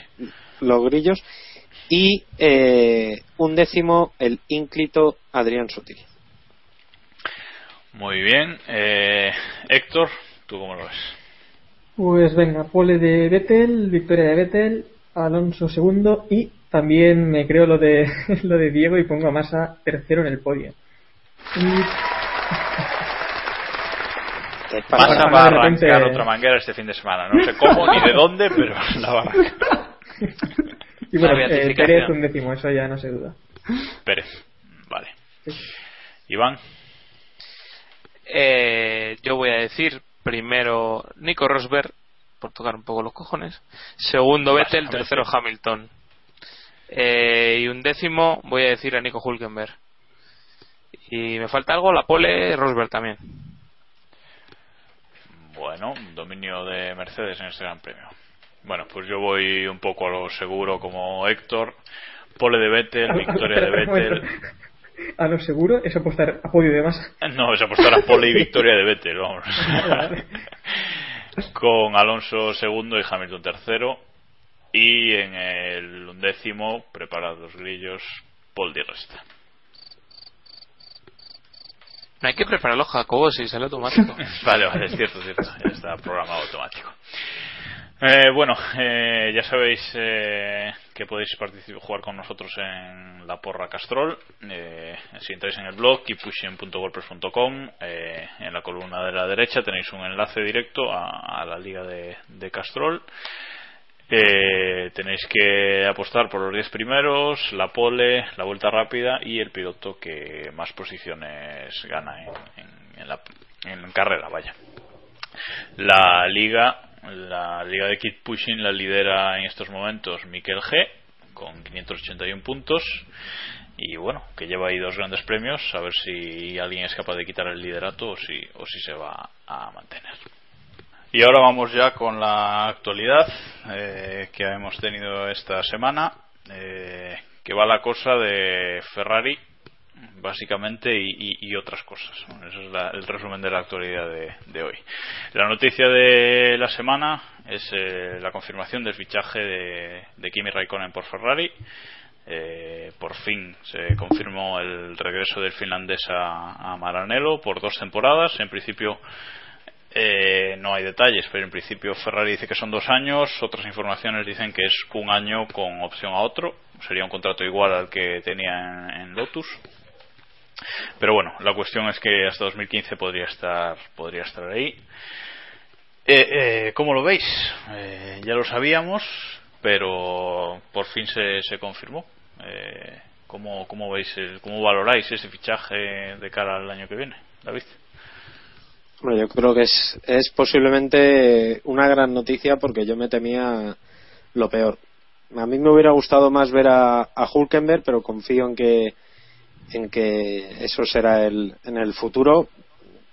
los grillos. Y eh, un décimo, el ínclito Adrián Sutil. Muy bien. Eh, Héctor, ¿tú cómo lo ves? Pues venga, pole de Vettel, victoria de Vettel, Alonso segundo y también me creo lo de lo de Diego y pongo a Massa tercero en el podio. Y Massa va a de repente- arrancar otra manguera este fin de semana. No sé cómo ni de dónde, pero la va a arrancar. Y bueno, eh. Pérez un décimo, eso ya no se duda. Pérez. Vale. Iván. Eh, yo voy a decir primero Nico Rosberg, por tocar un poco los cojones. Segundo Vettel, tercero Hamilton. Eh, y un décimo voy a decir a Nico Hulkenberg. Y me falta algo, la pole Rosberg también. Bueno, dominio de Mercedes en este gran premio. Bueno, pues yo voy un poco a lo seguro como Héctor. Pole de Vettel, victoria de Vettel. A lo seguro es apostar a podio de Massa. No, es apostar a pole y victoria de Vettel, vamos. Con Alonso segundo y Hamilton tercero. Y en el undécimo, preparados los grillos, Paul Di Resta. No hay que prepararlo, Jacobo, si sale automático. Vale, vale, es cierto, es cierto. Ya está programado automático. Eh, bueno, eh, ya sabéis eh, que podéis participar, jugar con nosotros en la porra Castrol. Eh, si entráis en el blog keeppushing.wordpress.com, eh, en la columna de la derecha tenéis un enlace directo a, la liga de, Castrol. Eh, tenéis que apostar por los 10 primeros, la pole, la vuelta rápida y el piloto que más posiciones gana en, en- en la, en carrera, vaya. La liga La liga de Kit Pushing la lidera en estos momentos Mikel G con 581 puntos y bueno, que lleva ahí dos grandes premios, a ver si alguien es capaz de quitar el liderato o si, o si se va a mantener. Y ahora vamos ya con la actualidad eh, que hemos tenido esta semana, eh, que va la cosa de Ferrari, básicamente, y, otras cosas. ese es el resumen de la actualidad de, hoy. La noticia de la semana es eh, la confirmación del fichaje de, Kimi Raikkonen por Ferrari. por fin se confirmó el regreso del finlandés a, a Maranello por dos temporadas. En principio eh, no hay detalles, pero en principio Ferrari dice que son dos años, otras informaciones dicen que es un año con opción a otro, sería un contrato igual al que tenía en, Lotus. Pero bueno, la cuestión es que hasta 2015 podría estar, podría estar ahí. Eh, eh, ¿Cómo lo veis? Eh, ya lo sabíamos, pero por fin se, se confirmó. Eh, ¿cómo, ¿Cómo veis, cómo valoráis ese fichaje de cara al año que viene, David? Bueno, yo creo que es, es posiblemente una gran noticia porque yo me temía lo peor. A mí me hubiera gustado más ver a, a Hulkenberg, pero confío en que en que eso será el, en el futuro.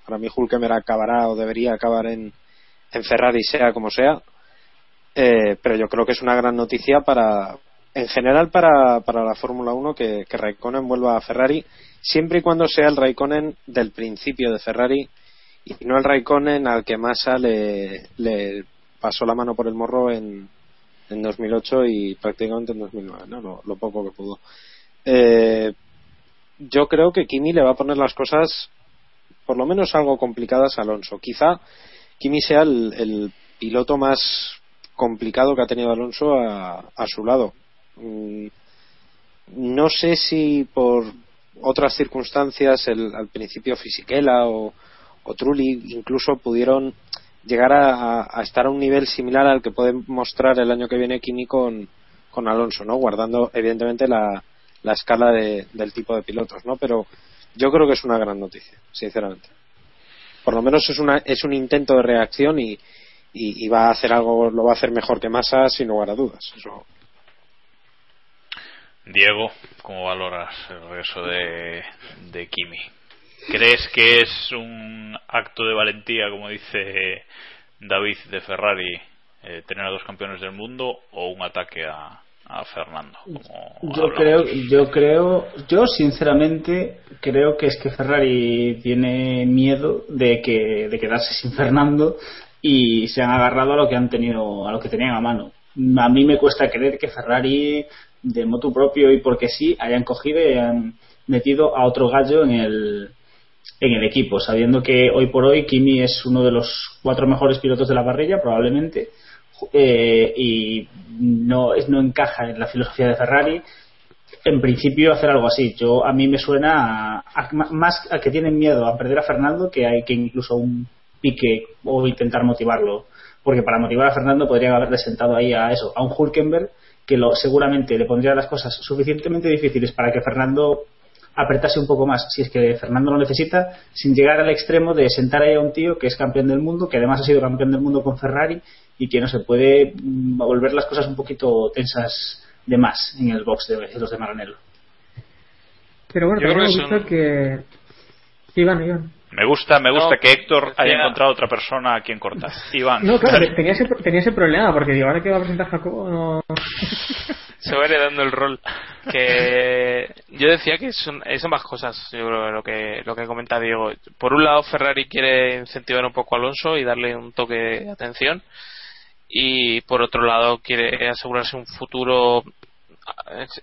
Para mí Hulkenberg acabará o debería acabar en, en Ferrari, sea como sea. Eh, pero yo creo que es una gran noticia para, en general para, para la Fórmula 1 que, Raikkonen vuelva a Ferrari, siempre y cuando sea el Raikkonen del principio de Ferrari y no el Raikkonen al que Massa le, pasó la mano por el morro en, en 2008 y prácticamente en 2009, ¿no? lo, poco que pudo. Eh, yo creo que Kimi le va a poner las cosas por lo menos algo complicadas a Alonso. Quizá Kimi sea el, piloto más complicado que ha tenido Alonso a, a su lado. Mm, no sé si por otras circunstancias, el, al principio Fisichella o, Trulli incluso pudieron llegar a, estar a un nivel similar al que puede mostrar el año que viene Kimi con, con Alonso, ¿no? Guardando evidentemente la, la escala de, del tipo de pilotos, ¿no? Pero yo creo que es una gran noticia, sinceramente. Por lo menos es, una, es un intento de reacción y, y, va a hacer algo, lo va a hacer mejor que Massa sin lugar a dudas. Eso. Diego, ¿cómo valoras el regreso de, de Kimi? ¿Crees que es un acto de valentía, como dice David de Ferrari, eh, tener a dos campeones del mundo o un ataque a, Fernando? Yo creo, yo creo, yo sinceramente creo que es que Ferrari tiene miedo de que de quedarse sin Fernando y se han agarrado a lo que han tenido, a lo que tenían a mano. A mí me cuesta creer que Ferrari de moto propio y porque sí hayan cogido y hayan metido a otro gallo en el en el equipo, sabiendo que hoy por hoy Kimi es uno de los cuatro mejores pilotos de la parrilla, probablemente, eh, y no, no encaja en la filosofía de Ferrari. En principio, hacer algo así. Yo a mí me suena más a que tienen miedo a perder a Fernando que hay que incluso un pique o intentar motivarlo. Porque para motivar a Fernando podrían haberle sentado ahí a eso, a un Hulkenberg que lo, seguramente le pondría las cosas suficientemente difíciles para que Fernando apretase un poco más, si es que Fernando lo necesita, sin llegar al extremo de sentar ahí a un tío que es campeón del mundo, que además ha sido campeón del mundo con Ferrari y que no se puede mm, volver las cosas un poquito tensas de más en el box de los de Maranello. Pero bueno, Yo creo que, Iván, Iván. Me gusta, me gusta que Héctor haya encontrado otra persona a quien cortar. Iván. No, claro, tenía ese, tenía ese problema, porque digo, ahora que va a presentar Jacobo, no. Se va heredando el rol. Que yo decía que son, son más cosas, yo creo, lo que, lo que comenta Diego. Por un lado, Ferrari quiere incentivar un poco a Alonso y darle un toque de atención. Y por otro lado, quiere asegurarse un futuro.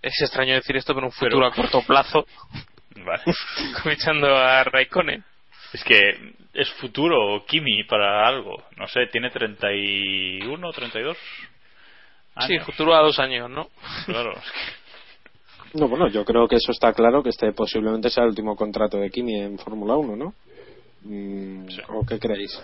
Es, extraño decir esto, pero un futuro a corto plazo. Vale. Escuchando a Raikkonen. Es que es futuro Kimi para algo. No sé, tiene 31, 32. Años. Sí, futuro a dos años, ¿no? Claro. No, bueno, yo creo que eso está claro, que este posiblemente sea el último contrato de Kimi en Fórmula 1, ¿no? Mm, ¿O qué creéis?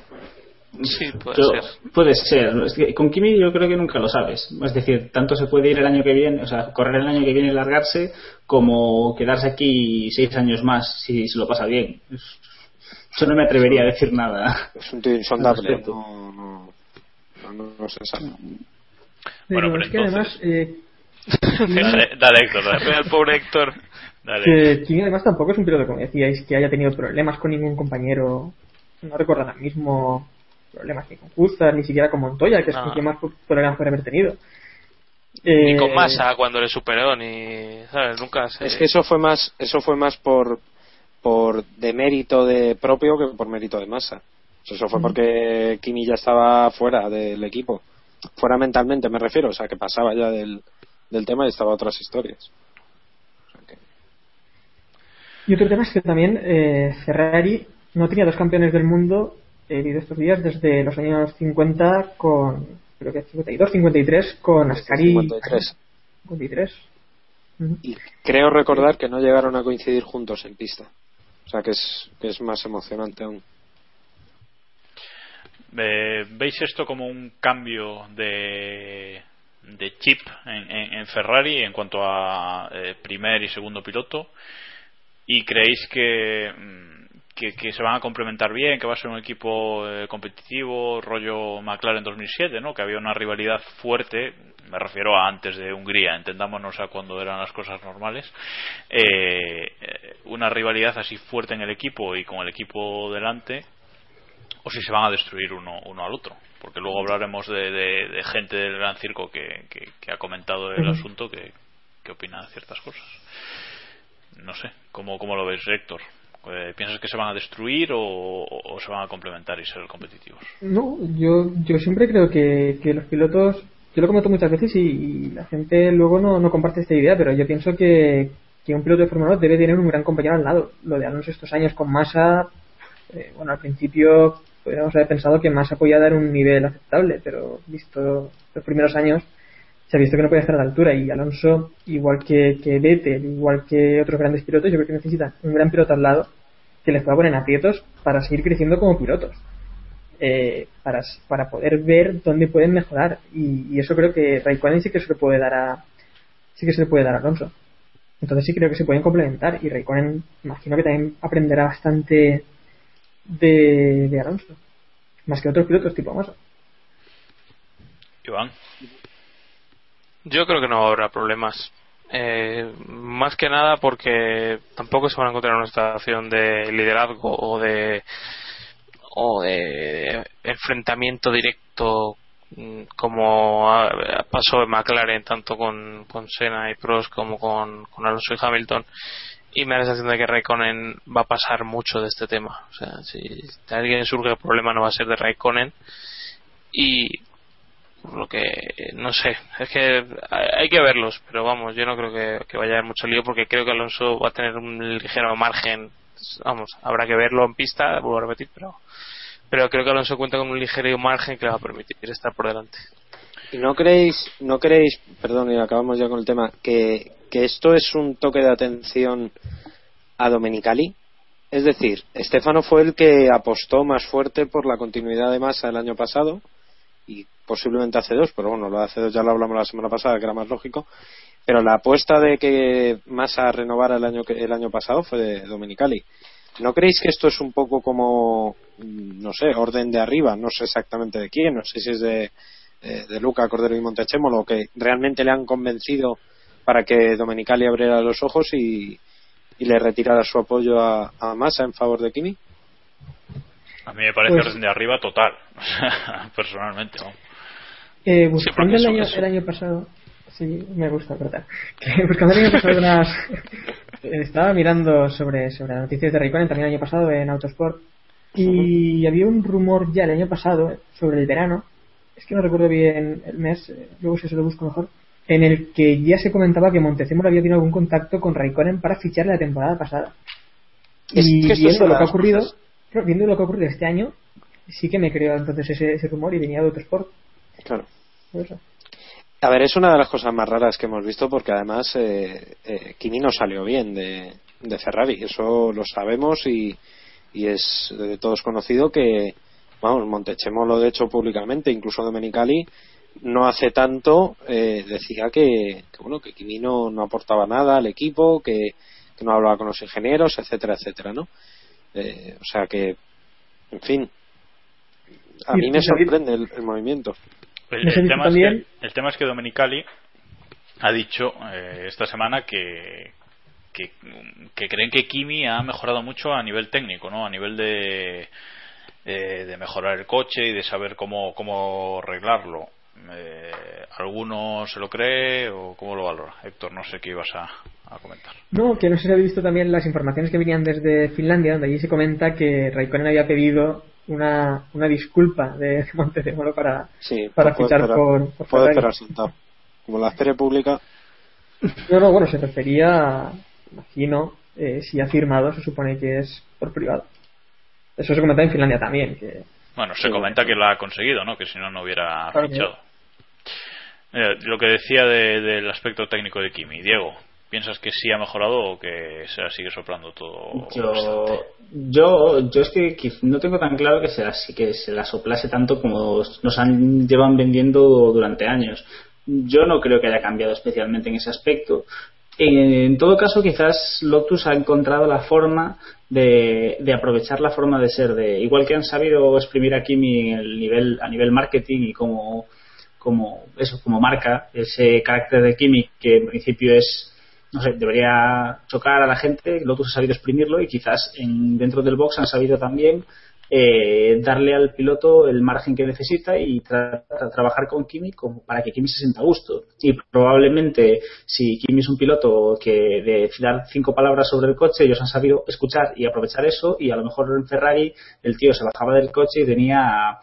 Sí, puede ser. Puede ser. con Kimi yo creo que nunca lo sabes. Es decir, tanto se puede ir el año que viene, o sea, correr el año que viene y largarse, como quedarse aquí seis años más si se lo pasa bien. Yo no me atrevería a decir nada. Es un tío insondable. no, no se sabe. Pero Bueno, pero es que entonces- además, eh, Dale, dale, Héctor, dale. el pobre Héctor. Dale. que Kimi además tampoco es un piloto, como decíais, que haya tenido problemas con ningún compañero. No recuerdo ahora mismo problemas ni con Justas, ni siquiera con Montoya, que es con quien más problemas puede haber tenido. Ni Eh, con Massa cuando le superó, ni. ¿Sabes? Nunca se. Es que eso fue más, eso fue más por, por de mérito de propio que por mérito de masa. Eso fue porque Kimi ya estaba fuera del equipo. Fuera mentalmente, me refiero. O sea, que pasaba ya del, del tema y estaba a otras historias. Y otro tema es que también eh, Ferrari no tenía dos campeones del mundo eh, de estos días desde los años 50 con, creo que 52, 53 con Ascari. 53. 53. Ujú. Y creo recordar que no llegaron a coincidir juntos en pista. O sea, que es, que es más emocionante aún. Eh, ¿Veis esto como un cambio de, de chip en, en- en Ferrari en cuanto a eh, primer y segundo piloto? ¿Y creéis que, mm, que, que se van a complementar bien, que va a ser un equipo eh, competitivo, rollo McLaren 2007, ¿no? que había una rivalidad fuerte, me refiero a antes de Hungría, entendámonos a cuando eran las cosas normales, eh, una rivalidad así fuerte en el equipo y con el equipo delante, o si se van a destruir uno, uno al otro. Porque luego hablaremos de, de- de gente del gran circo que, que- que ha comentado el asunto, que, que opina de ciertas cosas. No sé, ¿cómo, cómo lo ves, Héctor? Eh, ¿Piensas que se van a destruir o, se van a complementar y ser competitivos? No, yo, yo siempre creo que, que los pilotos, yo lo comento muchas veces y, y la gente luego no, no comparte esta idea, pero yo pienso que, que un piloto de Fórmula 1 debe tener un gran compañero al lado. Lo de Alonso estos años con Massa, eh, bueno, al principio podríamos haber pensado que Massa podía dar un nivel aceptable, pero visto los primeros años se ha visto que no puede estar a la altura y Alonso, igual que, que Vettel, igual que otros grandes pilotos, yo creo que necesitan un gran piloto al lado que les pueda poner en aprietos para seguir creciendo como pilotos. Eh, para, para poder ver dónde pueden mejorar. Y, eso creo que Raikkonen sí que se le puede dar a sí que se le puede dar a Alonso. Entonces sí creo que se pueden complementar y Raikkonen imagino que también aprenderá bastante de, Alonso. Más que otros pilotos tipo Massa Iván. Yo creo que no habrá problemas. Eh, más que nada porque tampoco se van a encontrar en una situación de liderazgo o de o de enfrentamiento directo mm, como pasó en McLaren tanto con, con Senna y Prost como con, con Alonso y Hamilton. Y me da la sensación de que Raikkonen va a pasar mucho de este tema. O sea si alguien surge el problema no va a ser de Raikkonen. Y por lo que no sé es que hay que verlos pero vamos yo no creo que, vaya a haber mucho lío porque creo que Alonso va a tener un ligero margen vamos habrá que verlo en pista vuelvo a repetir pero pero creo que Alonso cuenta con un ligero margen que le va a permitir estar por delante ¿Y no creéis, no creéis, perdón, y acabamos ya con el tema, que, que esto es un toque de atención a Domenicali? Es decir, Estefano fue el que apostó más fuerte por la continuidad de masa el año pasado y posiblemente hace dos, pero bueno, lo de hace dos ya lo hablamos la semana pasada, que era más lógico. Pero la apuesta de que Massa renovara el año, el año pasado fue de Domenicali. ¿No creéis que esto es un poco como, mm, no sé, orden de arriba? No sé exactamente de quién, no sé si es de, eh, de Luca Cordero y Montechemolo, que realmente le han convencido para que Domenicali abriera los ojos y, y le retirara su apoyo a, a Massa en favor de Kimi. A mí me parece Pues- orden de arriba total, personalmente. ¿no? Eh, Sí, buscando el, año, eso- el año pasado, sí, me gusta cortar. Que buscando el año pasado unas, estaba mirando sobre, sobre las noticias de Raikkonen también el año pasado en Autosport y había un rumor ya el año pasado sobre el verano, es que no recuerdo bien el mes, eh, luego si se lo busco mejor, en el que ya se comentaba que Montezemolo había tenido algún contacto con Raikkonen para ficharle la temporada pasada. Es y que esto es viendo lo que ha ocurrido, cosas- claro, viendo lo que ha ocurrido este año, sí que me creo entonces ese, ese rumor y venía de Autosport. Claro. Por eso. A ver, es una de las cosas más raras que hemos visto porque además eh, eh, Kimi no salió bien de, de Ferrari, eso lo sabemos y, y es de todos conocido que, vamos, Montechemolo de hecho públicamente, incluso Domenicali, no hace tanto eh, decía que, que, bueno que Kimi no, no aportaba nada al equipo, que, que no hablaba con los ingenieros, etcétera, etcétera, ¿no? Eh, o sea que, en fin, A mí me sorprende el, el movimiento. El, el tema es que, el tema es que Domenicali ha dicho eh, esta semana que, que, que creen que Kimi ha mejorado mucho a nivel técnico, ¿no? A nivel de, eh, de mejorar el coche y de saber cómo, cómo arreglarlo. Eh, ¿Alguno se lo cree o cómo lo valora? Héctor, no sé qué ibas a, a comentar. No, que no sé si habéis visto también las informaciones que venían desde Finlandia, donde allí se comenta que Raikkonen había pedido una, una disculpa de Montezemolo para, Sí, para puede fichar esperar- por, por puede Ferrari. esperar sentado. Como la feria pública, No, no, bueno, se refería, imagino, eh, si ha firmado, se supone que es por privado. Eso se comenta en Finlandia también, que Bueno, se comenta que lo ha conseguido, ¿no? Que si no, no hubiera Claro, fichado. Eh, lo que decía de- del aspecto técnico de Kimi. Diego, ¿piensas que sí ha mejorado o que se la sigue soplando todo? Yo, yo, yo es que no tengo tan claro que se, las, que se la soplase tanto como nos han llevan vendiendo durante años. Yo no creo que haya cambiado especialmente en ese aspecto. En todo caso, quizás Lotus ha encontrado la forma de, de aprovechar la forma de ser de igual que han sabido exprimir a Kimi en el nivel a nivel marketing y como como eso como marca ese carácter de Kimi que en principio es no sé, debería chocar a la gente, Lotus ha sabido exprimirlo y quizás en, dentro del box han sabido también eh, darle al piloto el margen que necesita y tra- tra- trabajar con Kimi como para que Kimi se sienta a gusto. Y probablemente si Kimi es un piloto que de dar cinco palabras sobre el coche, ellos han sabido escuchar y aprovechar eso y a lo mejor en Ferrari el tío se bajaba del coche y tenía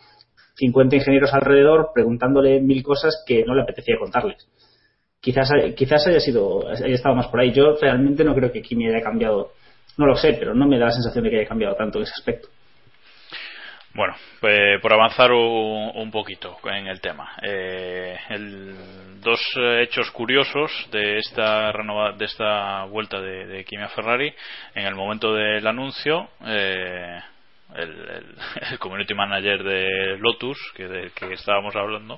50 ingenieros alrededor preguntándole mil cosas que no le apetecía contarles quizás quizás haya sido haya estado más por ahí yo realmente no creo que Kimi haya cambiado no lo sé pero no me da la sensación de que haya cambiado tanto en ese aspecto Bueno, pues por avanzar un, un poquito en el tema. Eh, el- dos hechos curiosos de esta renova- de esta vuelta de, de Kimi a Ferrari. En el momento del anuncio, eh, el, el- el community manager de Lotus, que del que estábamos hablando,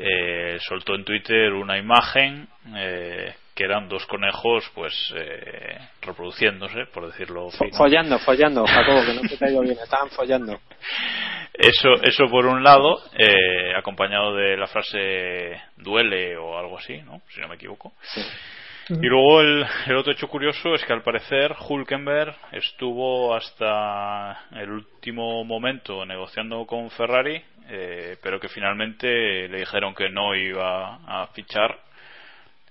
eh, soltó en Twitter una imagen eh, que eran dos conejos, pues eh, reproduciéndose, por decirlo fino. follando, follando, Jacobo, que no te caigo bien, estaban follando. Eso, eso por un lado, eh, acompañado de la frase duele o algo así, ¿no? Si no me equivoco. Y luego el, el otro hecho curioso es que al parecer Hulkenberg estuvo hasta el último momento negociando con Ferrari, eh, pero que finalmente le dijeron que no iba a fichar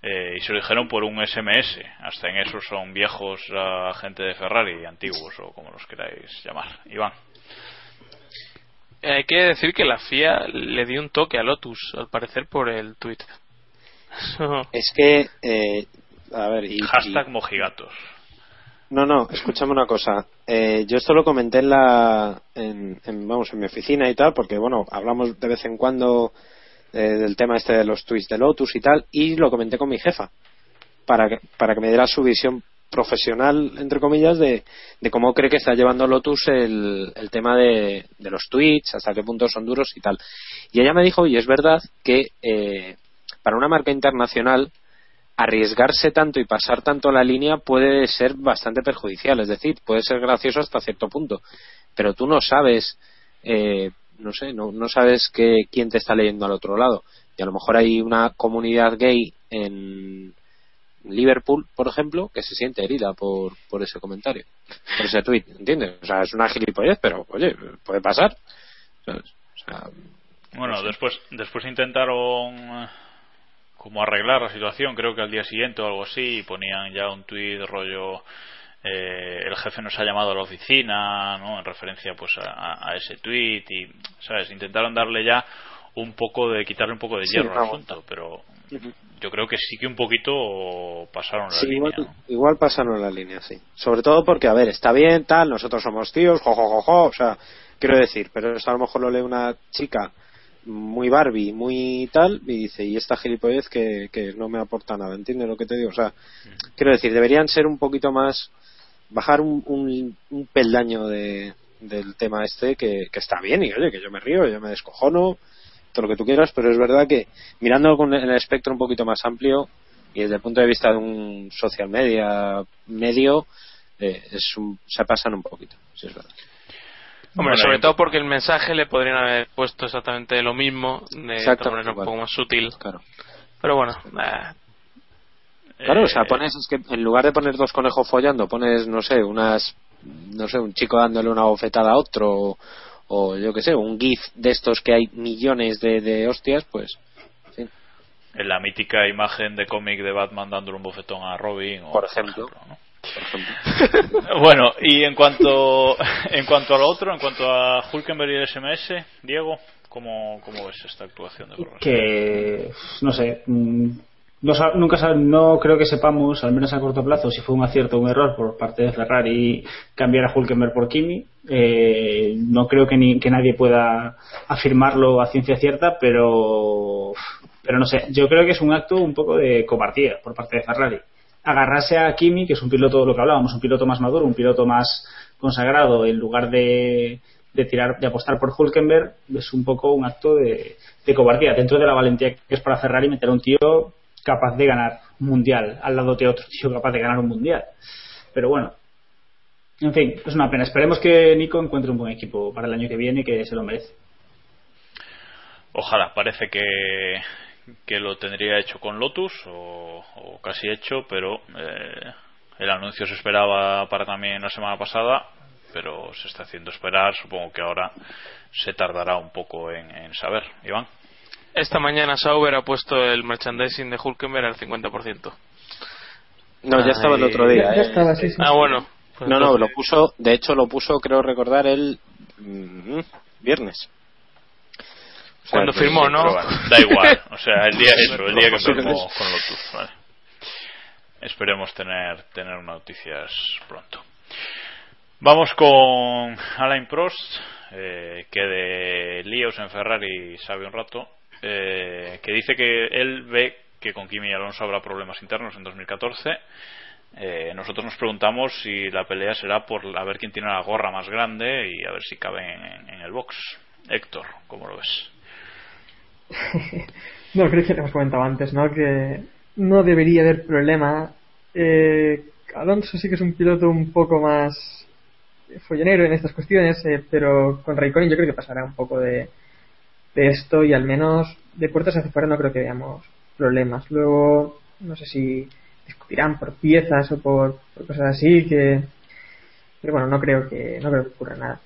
eh, y se lo dijeron por un SMS. Hasta en eso son viejos la gente de Ferrari, antiguos o como los queráis llamar. Iván. Hay que decir que la FIA le dio un toque a Lotus, al parecer, por el tweet. Es que, eh, a ver, y, Hashtag y- mojigatos. No, no, escúchame una cosa. Eh, yo esto lo comenté en la, en, vamos, en mi oficina y tal, porque bueno, hablamos de vez en cuando eh, del tema este de los tweets de Lotus y tal, y lo comenté con mi jefa para que, para que me diera su visión profesional, entre comillas, de, de cómo cree que está llevando Lotus el, el tema de, de los tweets, hasta qué punto son duros y tal. Y ella me dijo, y es verdad, que eh, para una marca internacional arriesgarse tanto y pasar tanto la línea puede ser bastante perjudicial, es decir, puede ser gracioso hasta cierto punto, pero tú no sabes, eh, no sé, no, no sabes que, quién te está leyendo al otro lado. Y a lo mejor hay una comunidad gay en Liverpool, por ejemplo, que se siente herida por, por ese comentario, por ese tweet, ¿entiendes? O sea, es una gilipollez, pero oye, puede pasar. ¿sabes? O sea, Bueno, no sé. después, después intentaron como arreglar la situación, creo que al día siguiente o algo así, y ponían ya un tuit rollo eh, el jefe nos ha llamado a la oficina, ¿no? En referencia pues a, a ese tuit y, ¿sabes? Intentaron darle ya un poco de, quitarle un poco de Sí, hierro una al asunto, pero yo creo que sí que un poquito pasaron la Sí, línea. igual, igual pasaron la línea, sí. Sobre todo porque, a ver, está bien, tal, nosotros somos tíos, jo, jo, jo, jo, o sea, quiero decir, pero esto a lo mejor lo lee una chica muy Barbie, muy tal, y dice, y esta gilipollez que, que no me aporta nada, ¿entiendes lo que te digo? O sea, quiero decir, deberían ser un poquito más, bajar un, un, un peldaño de, del tema este que, que está bien, y oye, que yo me río, yo me descojono, todo lo que tú quieras, pero es verdad que mirando con el espectro un poquito más amplio y desde el punto de vista de un social media medio, eh, es un- se pasan un poquito, si es verdad. Hombre, Bueno, sobre todo porque el mensaje le podrían haber puesto exactamente lo mismo, de manera un poco más sutil. Claro. Pero bueno, eh, Claro, o sea, Eh, pones, es que en lugar de poner dos conejos follando, pones, no sé, unas, no sé, un chico dándole una bofetada a otro, o, o yo qué sé, un GIF de estos que hay millones de, de hostias, pues, sí, en la mítica imagen de cómic de Batman dándole un bofetón a Robin o, Por ejemplo. ¿no? por ejemplo. bueno y en cuanto en cuanto a lo otro en cuanto a Hulkenberg y el SMS Diego ¿cómo, cómo ves esta actuación de Ferrari? que no sé mm, no, nunca no creo que sepamos al menos a corto plazo si fue un acierto o un error por parte de Ferrari cambiar a Hulkenberg por Kimi Eh, no creo que, ni, que nadie pueda afirmarlo a ciencia cierta pero pero no sé yo creo que es un acto un poco de cobardía por parte de Ferrari agarrarse a Kimi que es un piloto lo que hablábamos un piloto más maduro un piloto más consagrado en lugar de de tirar de apostar por Hulkenberg es un poco un acto de, cobardía dentro de la valentía que es para Ferrari meter a un tío capaz de ganar un mundial al lado de otro tío capaz de ganar un mundial. Pero bueno en fin es una pena. Esperemos que Nico encuentre un buen equipo para el año que viene que se lo merece. Ojalá parece que que lo tendría hecho con Lotus o, o casi hecho pero eh, el anuncio se esperaba para también la semana pasada pero se está haciendo esperar supongo que ahora se tardará un poco en, en saber Iván esta mañana Sauber ha puesto el merchandising de Hulkenberg al 50%. No, ya estaba el otro día. Ya, ya eh. estaba, sí, sí. Ah, bueno. Pues No, no, lo puso, de hecho lo puso, creo recordar, el mm, viernes. Cuando firmó, ¿no? Bueno, da igual o sea el día eso el día que firmó con Lotus vale. esperemos tener tener noticias pronto vamos con Alain Prost eh, que de líos en Ferrari sabe un rato eh, que dice que él ve que con Kimi y Alonso habrá problemas internos en 2014 eh, nosotros nos preguntamos si la pelea será por a ver quién tiene la gorra más grande y a ver si cabe en, en el box Héctor ¿cómo lo ves? No, creo que lo hemos comentado antes, ¿no? Que no debería haber problema. Eh, Alonso sí que es un piloto un poco más follonero en estas cuestiones, eh, pero con Raikkonen yo creo que pasará un poco de, de esto y al menos de puertas hacia afuera no creo que veamos problemas. Luego, no sé si discutirán por piezas o por, cosas así, que pero bueno, no creo que no creo que ocurra nada.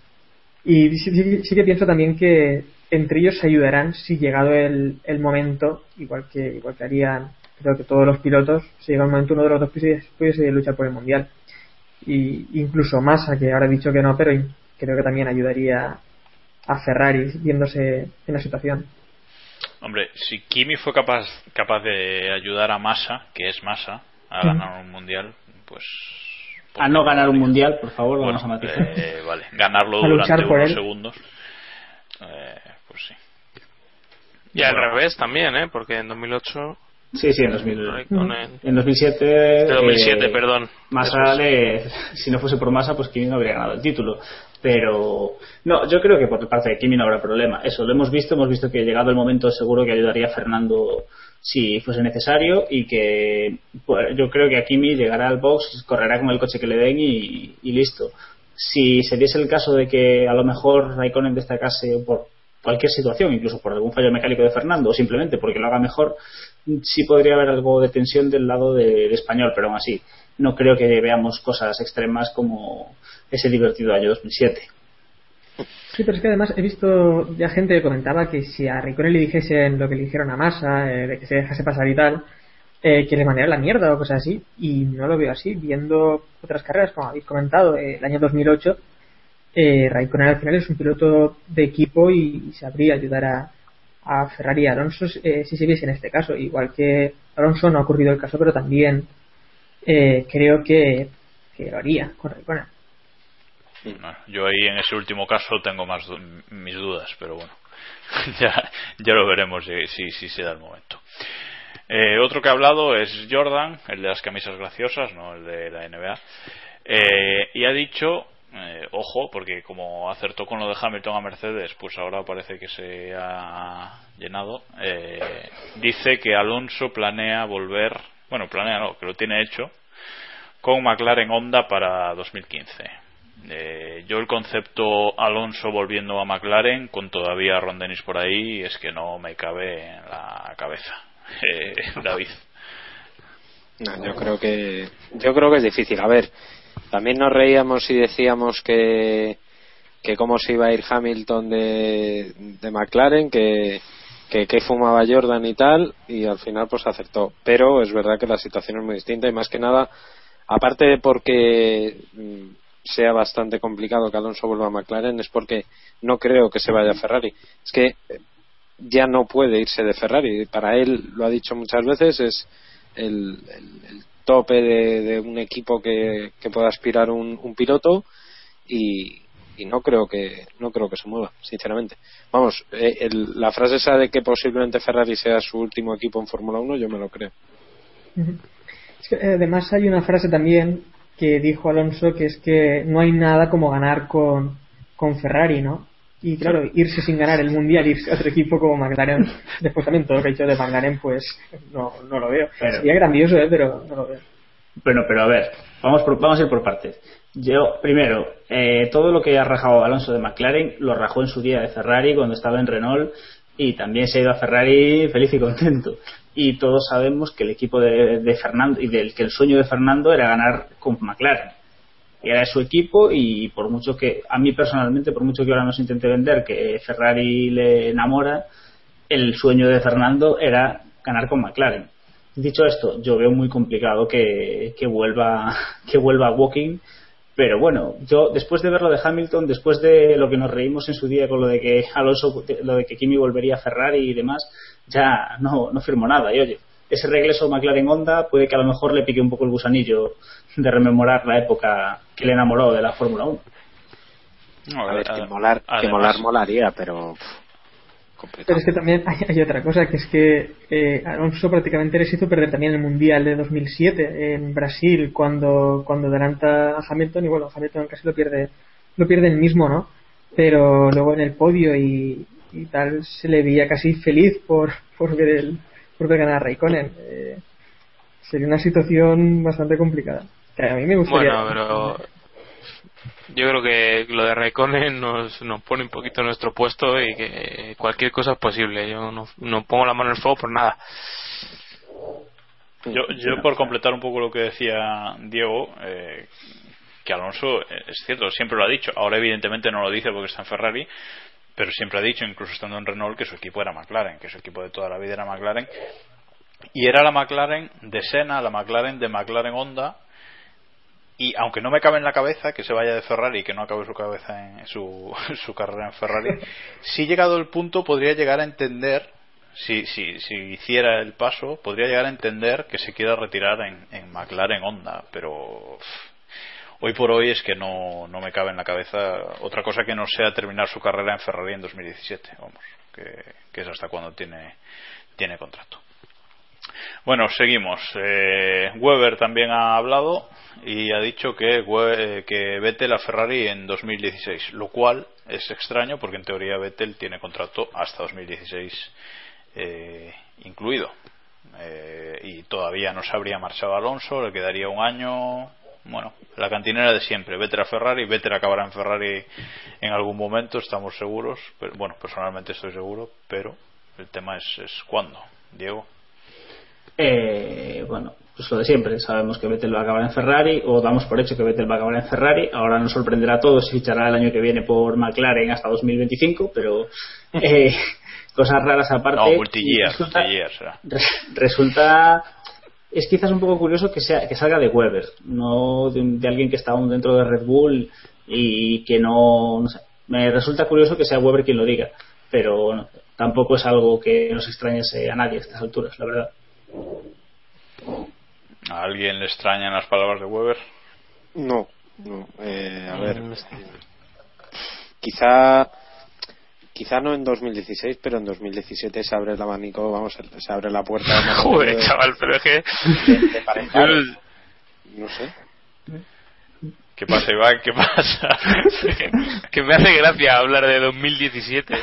Y sí- sí que pienso también que entre ellos se ayudarán si llegado el, el momento, igual que igual que harían creo que todos los pilotos, si llega un momento uno de los dos pudiese, pudiese luchar por el mundial. Y incluso Massa, que ahora ha dicho que no, pero creo que también ayudaría a Ferrari viéndose en la situación. Hombre, si Kimi fue capaz, capaz de ayudar a Massa, que es Massa, a ganar un mundial, pues. a no ganar un mundial por favor Bueno, vamos a matizar eh, vale, ganarlo A durante unos él. segundos. Eh, pues sí. Y al revés también, ¿eh? Porque en 2008. sí sí en 2000 Raikkonen- en 2007 De 2007, eh, perdón. Massa le- si no fuese por Massa pues Kimi no habría ganado el título pero no yo creo que por parte de Kimi no habrá problema eso lo hemos visto hemos visto que llegado el momento seguro que ayudaría a Fernando si fuese necesario y que pues, yo creo que a Kimi llegará al box correrá con el coche que le den y, y listo si se diese el caso de que a lo mejor Raikkonen destacase por cualquier situación, incluso por algún fallo mecánico de Fernando o simplemente porque lo haga mejor, sí podría haber algo de tensión del lado del español, pero aún así no creo que veamos cosas extremas como ese divertido año 2007. Sí, pero es que además he visto ya gente que comentaba que si a Raikkonen le dijesen lo que le dijeron a Massa, eh, de que se dejase pasar y tal, eh, que le mandaran la mierda o cosas así, y no lo veo así. Viendo otras carreras, como habéis comentado, eh, el año 2008, eh, Raikkonen al final es un piloto de equipo y, y sabría ayudar a, Ferrari y Alonso eh, si siguiese en este caso. Igual que Alonso no ha ocurrido el caso, pero también eh, creo que, lo haría con Raikkonen. Yo ahí en ese último caso tengo más mis dudas, pero bueno, ya, lo veremos si, si, se da el momento. Eh, otro que ha hablado es Jordan, el de las camisas graciosas, no el de la NBA, y ha dicho, eh, ojo, porque como acertó con lo de Hamilton a Mercedes, pues ahora parece que se ha llenado, eh, dice que Alonso planea volver, bueno, planea no, que lo tiene hecho, con McLaren Honda para 2015. Eh, yo el concepto Alonso volviendo a McLaren con todavía Ron Dennis por ahí es que no me cabe en la cabeza, eh, David. Yo creo que yo creo que es difícil. A ver, también nos reíamos y decíamos que que cómo se iba a ir Hamilton de, de McLaren, que, que, que fumaba Jordan y tal, y al final pues acertó. Pero es verdad que la situación es muy distinta y más que nada, aparte de porque mm, sea bastante complicado que Alonso vuelva a McLaren, es porque no creo que se vaya a Ferrari. Es que eh, ya no puede irse de Ferrari. Para él, lo ha dicho muchas veces, es el, tope de, un equipo que, que pueda aspirar un, un piloto y, y no creo que no creo que se mueva sinceramente vamos eh, el- la frase esa de que posiblemente Ferrari sea su último equipo en Fórmula 1 yo me lo creo. Es que, eh, además hay una frase también que dijo Alonso que es que no hay nada como ganar con, con Ferrari, ¿no? Y claro, irse sin ganar el mundial, irse a otro equipo como McLaren, después también todo lo que ha dicho de McLaren, pues no, no lo veo. Pero- Sería grandioso, ¿eh? pero no lo veo. Bueno, pero a ver, vamos, por- vamos a ir por partes. Yo, primero, eh, todo lo que ha rajado Alonso de McLaren lo rajó en su día de Ferrari cuando estaba en Renault y también se ha ido a Ferrari feliz y contento. Y todos sabemos que el equipo de, de Fernando y del que el sueño de Fernando era ganar con McLaren. Era su equipo y por mucho que, a mí personalmente, por mucho que ahora nos intente vender que Ferrari le enamora, el sueño de Fernando era ganar con McLaren. Dicho esto, yo veo muy complicado que, que vuelva que vuelva Walking, pero bueno, yo después de ver lo de Hamilton, después de lo que nos reímos en su día con lo de que Alonso, lo de que Kimi volvería a Ferrari y demás, ya no, no firmo nada. Y oye, ese regreso McLaren Honda puede que a lo mejor le pique un poco el gusanillo de rememorar la época que le enamoró de la Fórmula 1. a ver que molar que además- molar molaría pero Pero es que también hay, hay otra cosa, que es que eh, Alonso prácticamente les hizo perder también el Mundial de 2007 en Brasil cuando, cuando adelanta a Hamilton y bueno, Hamilton casi lo pierde, lo pierde el mismo, ¿no? Pero luego en el podio y, y tal se le veía casi feliz por, por ver el, por ver ganar a Raikkonen. Eh, sería una situación bastante complicada. Que a mí me gustaría. Bueno, pero yo creo que lo de Raikkonen nos, nos pone un poquito en nuestro puesto y que cualquier cosa es posible. Yo no, no pongo la mano en el fuego por nada. Yo, yo por completar un poco lo que decía Diego, eh, que Alonso, eh, es cierto, siempre lo ha dicho. Ahora evidentemente no lo dice porque está en Ferrari, pero siempre ha dicho, incluso estando en Renault, que su equipo era McLaren, que su equipo de toda la vida era McLaren. Y era la McLaren de Senna, la McLaren de McLaren Honda. Y aunque no me cabe en la cabeza que se vaya de Ferrari y que no acabe su cabeza en su, su carrera en Ferrari, si llegado el punto podría llegar a entender si, si, si hiciera el paso, podría llegar a entender que se quiera retirar en, en McLaren Honda, pero hoy por hoy es que no, no me cabe en la cabeza otra cosa que no sea terminar su carrera en Ferrari en 2017, vamos, que, es hasta cuando tiene, tiene contrato. Bueno, seguimos. Eh, Weber también ha hablado y ha dicho que, que Vettel a Ferrari en 2016, lo cual es extraño porque en teoría Vettel tiene contrato hasta 2016 eh, incluido. Eh, y todavía no se habría marchado Alonso, le quedaría un año. Bueno, la cantinera de siempre. Vettel a Ferrari, Vettel acabará en Ferrari en algún momento, estamos seguros. Pero, bueno, personalmente estoy seguro, pero el tema es, es cuándo. Diego. Eh, bueno, pues lo de siempre. Sabemos que Vettel va a acabar en Ferrari, o damos por hecho que Vettel va a acabar en Ferrari. Ahora nos sorprenderá a todos si fichará el año que viene por McLaren hasta 2025, pero eh, cosas raras aparte. No, resulta, será. re- resulta- es quizás un poco curioso que sea que salga de Weber, no de, alguien que está aún dentro de Red Bull y que no, no sé. Me resulta curioso que sea Weber quien lo diga, pero no, tampoco es algo que nos extrañase a nadie a estas alturas, la verdad. ¿A alguien le extrañan las palabras de Weber? no no eh, a ver quizá quizá no en 2016 pero en 2017 se abre el abanico vamos se abre la puerta de Joder, chaval, pero es que. de, no sé ¿Qué pasa, Iván? ¿Qué pasa? que me hace gracia hablar de 2017.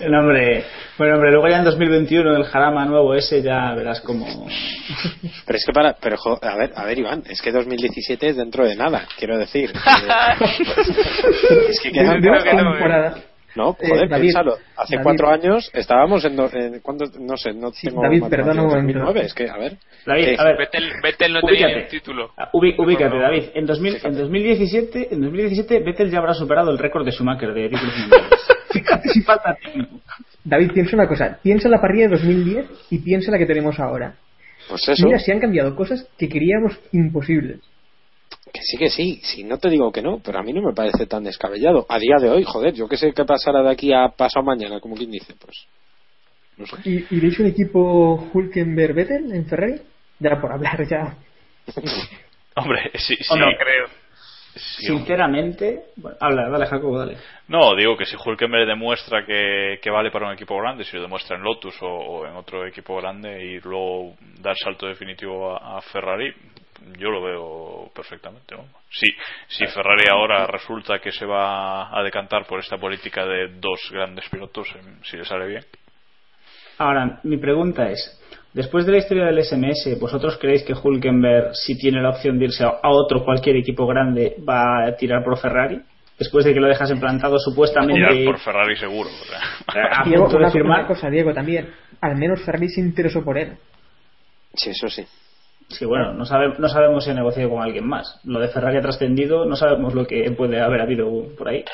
El hombre, bueno, hombre, luego ya en 2021 el Jarama nuevo ese ya verás como pero es que para pero jo- a ver a ver Iván es que 2017 es dentro de nada quiero decir Es que creo que no, No, Eh, joder, David, piénsalo. Hace David. cuatro años estábamos en. en ¿cuándo? No sé, no tengo. David, perdona un momento. 2009, es que, a ver. David, Eh, a ver, Vettel, Vettel no tenía Ubícate. un título. Ah, ubi- ubícate, David. En, 2000, en 2017, en 2017, Vettel ya habrá superado el récord de Schumacher de títulos mundiales. Fíjate si falta tiempo. David, piensa una cosa. Piensa en la parrilla de 2010 y piensa en la que tenemos ahora. Pues eso. Mira, si han cambiado cosas que queríamos imposibles. Que sí, que sí, si no te digo que no, pero a mí no me parece tan descabellado. A día de hoy, joder, yo qué sé qué pasará de aquí a pasado mañana, como quien dice, pues. No sé. ¿Y, y veis un equipo Hulkenberg-Vettel en Ferrari? Ya por hablar, ya. Hombre, sí, sí. ¿O no? Creo. sí, Sinceramente, bueno, habla, dale, Jacobo, dale. No, digo que si Hulkenberg demuestra que, que vale para un equipo grande, si lo demuestra en Lotus o, o en otro equipo grande y luego dar salto definitivo a, a Ferrari, yo lo veo perfectamente. ¿no? Si, si Ferrari ahora resulta que se va a decantar por esta política de dos grandes pilotos, em, si le sale bien. Ahora, mi pregunta es, después de la historia del SMS, ¿vosotros creéis que Hulkenberg, si tiene la opción de irse a otro cualquier equipo grande, va a tirar por Ferrari? Después de que lo dejas implantado supuestamente Tirar por Ferrari seguro. o sea. a Diego, punto de una, firmar. cosa, Diego, también. Al menos Ferrari se interesó por él. Sí, eso sí. Sí, bueno, no, sabe- no sabemos si ha negociado con alguien más. Lo de Ferrari ha trascendido, no sabemos lo que puede haber habido por ahí.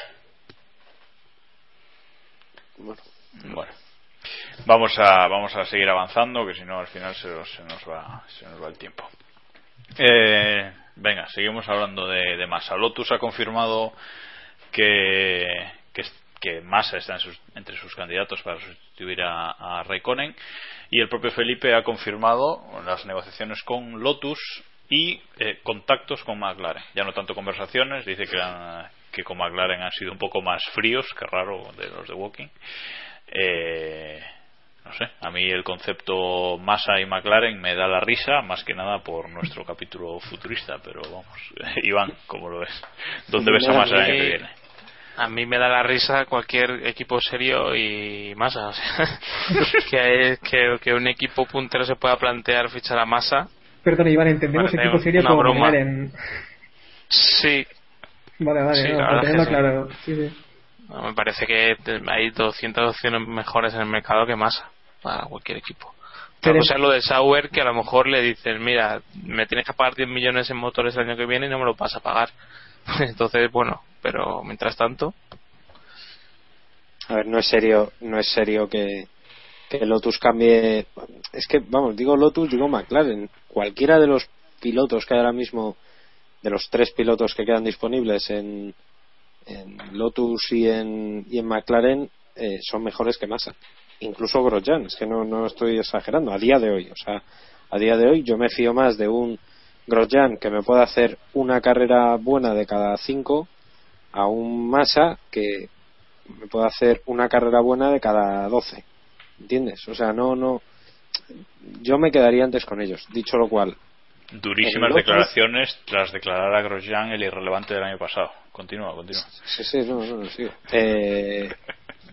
Bueno, vamos a vamos a seguir avanzando, que si no al final se, nos- se nos va se nos va el tiempo. Eh, venga, seguimos hablando de, de Massa. Lotus ha confirmado que que, que Massa está en sus- entre sus candidatos para sustituir a, a Raikkonen y el propio Felipe ha confirmado las negociaciones con Lotus y eh, contactos con McLaren. Ya no tanto conversaciones, dice que, han- que con McLaren han sido un poco más fríos, que raro de los de Walking. Eh, no sé, a mí el concepto Massa y McLaren me da la risa, más que nada por nuestro capítulo futurista, pero vamos, Iván, ¿cómo lo ves? ¿Dónde ves a Massa el año que viene? A mí me da la risa cualquier equipo serio y masa. O sea, que, que, que un equipo puntero se pueda plantear fichar a masa. Perdón, Iván, entendemos Parece equipo serio como broma. McLaren. Sí, Vale, vale, Sí, no, es que sí. claro. Sí, sí. no, me parece que hay 200 opciones mejores en el mercado que masa para cualquier equipo. Pero- cosa es lo de Sauer, que a lo mejor le dicen, mira, me tienes que pagar 10 millones en motores el año que viene y no me lo vas a pagar. Entonces, bueno, pero mientras tanto, a ver, no es serio, no es serio que, que Lotus cambie. Es que, vamos, digo Lotus, digo McLaren. Cualquiera de los pilotos que hay ahora mismo, de los tres pilotos que quedan disponibles en, en Lotus y en, y en McLaren, eh, son mejores que Massa. Incluso Grosjean, es que no, no estoy exagerando, a día de hoy. O sea, a día de hoy yo me fío más de un Grosjean que me pueda hacer una carrera buena de cada cinco a un Massa que me puede hacer una carrera buena de cada 12. ¿Entiendes? O sea, no, no. Yo me quedaría antes con ellos. Dicho lo cual, Durísimas declaraciones tras declarar a Grosjean el irrelevante del año pasado. Continúa, continúa. sí, sí, no, no, no sigo. Eh,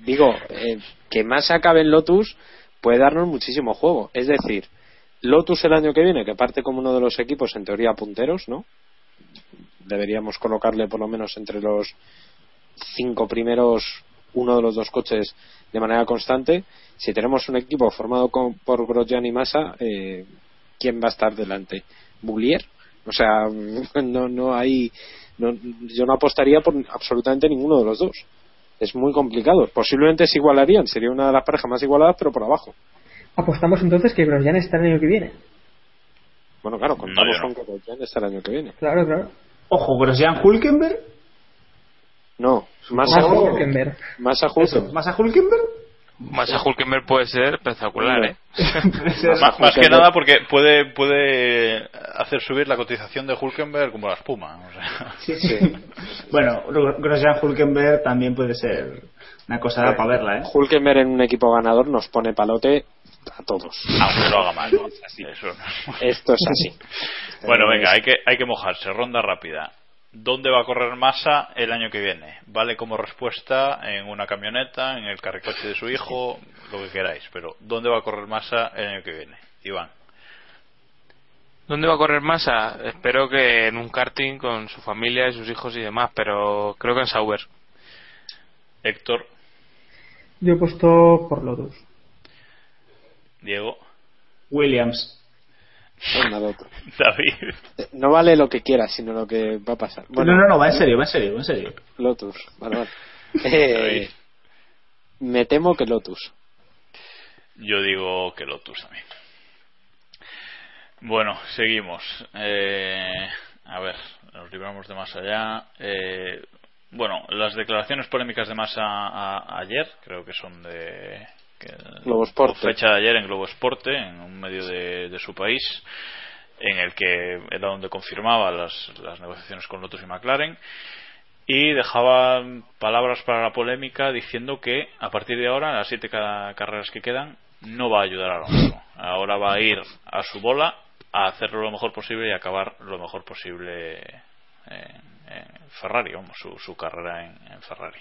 digo, eh, que más acabe en Lotus puede darnos muchísimo juego. Es decir, Lotus el año que viene, que parte como uno de los equipos en teoría punteros, ¿no? Deberíamos colocarle por lo menos entre los cinco primeros uno de los dos coches de manera constante. Si tenemos un equipo formado con- por Grosjean y Massa, eh, ¿quién va a estar delante? ¿Bullier? O sea, no, no hay. No, yo no apostaría por absolutamente ninguno de los dos. Es muy complicado. Posiblemente se igualarían. Sería una de las parejas más igualadas, pero por abajo. Apostamos entonces que Grosjean está el año que viene. Bueno, claro, contamos yo no. con que Grosjean está el año que viene. Claro, claro. Ojo, Grosjean Hulkenberg. No, Más Ojo. Hulkenberg. Massa Eso, Hulkenberg. ¿Más a Hulkenberg? Puede ser espectacular, ¿eh? Más, más que nada porque puede puede hacer subir la cotización de Hulkenberg como la espuma. o sea. Sí, sí. bueno, Gro- Grosjean Hulkenberg también puede ser una cosa para verla, ¿eh? Hulkenberg en un equipo ganador nos pone palote a todos. Aunque lo haga mal. Eso no. Esto es así. Bueno, venga, hay que, hay que mojarse. Ronda rápida. ¿Dónde va a correr Massa el año que viene? Vale como respuesta en una camioneta, en el carricoche de su hijo, lo que queráis. Pero ¿dónde va a correr Massa el año que viene? Iván. ¿Dónde va a correr Massa? Espero que en un karting con su familia y sus hijos y demás, pero creo que en Sauber. Héctor, Yo he puesto por Lotus. Diego, Williams. David. Eh, No vale lo que quieras, sino lo que va a pasar. Bueno, no, no, no, va en serio, va en serio, va en serio. Lotus, vale, vale. Eh, me temo que Lotus. Yo digo que Lotus también. Bueno, seguimos. Eh, a ver, nos libramos de más allá. Eh, bueno, las declaraciones polémicas de Massa a- ayer, creo que son de que- Globosporte. fecha de ayer en Globo Esporte, en un medio de, de su país, en el que era donde confirmaba las, las negociaciones con Lotus y McLaren y dejaba palabras para la polémica diciendo que a partir de ahora, las siete ca- carreras que quedan, no va a ayudar a Alonso. Ahora va a ir a su bola a hacerlo lo mejor posible y acabar lo mejor posible en, Ferrari, su, carrera en, en Ferrari.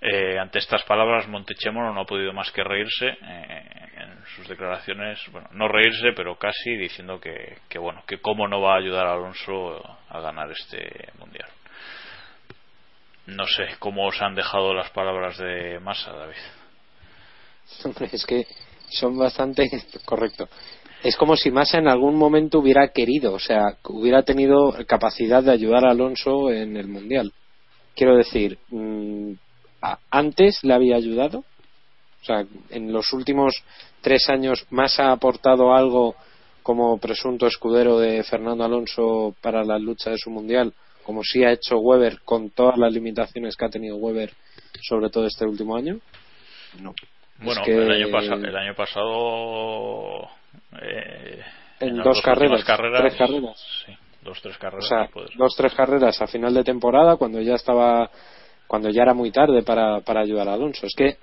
Eh, ante estas palabras, Montechemolo no ha podido más que reírse eh, en sus declaraciones, bueno, no reírse, pero casi diciendo que, que bueno, que cómo no va a ayudar a Alonso a ganar este mundial. No sé cómo os han dejado las palabras de Massa, David. Hombre, es que son bastante correcto. Es como si Massa en algún momento hubiera querido, o sea, hubiera tenido capacidad de ayudar a Alonso en el mundial. Quiero decir, mm, antes le había ayudado. O sea, en los últimos tres años Massa ha aportado algo como presunto escudero de Fernando Alonso para la lucha de su mundial, como sí ha hecho Weber con todas las limitaciones que ha tenido Weber, sobre todo este último año. No. Bueno, Es que- el, año pasa- el año pasado. Eh, en dos carreras, carreras, tres carreras. Sí, dos, tres O carreras. sea, puedes- dos, tres carreras a final de temporada cuando ya estaba, cuando ya era muy tarde para, para ayudar a Alonso. Es que,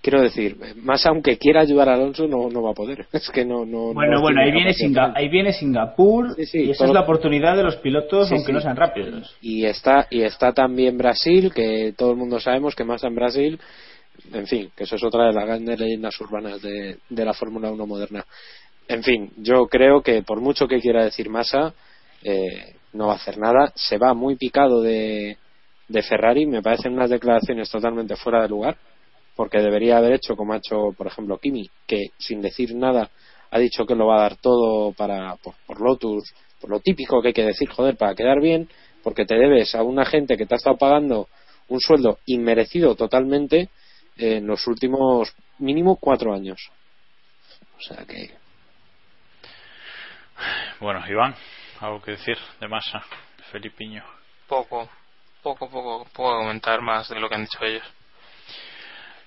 quiero decir, más aunque quiera ayudar a Alonso no, no va a poder. Es que no, no. Bueno, no bueno, ahí viene, Singa- ahí viene Singapur Sí, sí, y esa todo- es la oportunidad de los pilotos, Sí, aunque sí. no sean rápidos. y está y está también Brasil que todo el mundo sabemos que más en Brasil en fin que eso es otra de las grandes leyendas urbanas de, de la Fórmula 1 moderna en fin yo creo que por mucho que quiera decir Massa eh, no va a hacer nada. Se va muy picado de, de Ferrari. Me parecen unas declaraciones totalmente fuera de lugar porque debería haber hecho como ha hecho por ejemplo Kimi que sin decir nada ha dicho que lo va a dar todo para por, por Lotus por lo típico que hay que decir joder para quedar bien porque te debes a una gente que te ha estado pagando un sueldo inmerecido totalmente en los últimos mínimo cuatro años. O sea que Bueno, Iván, algo que decir de Massa, Felipiño. Poco, poco, poco, puedo comentar más de lo que han dicho ellos.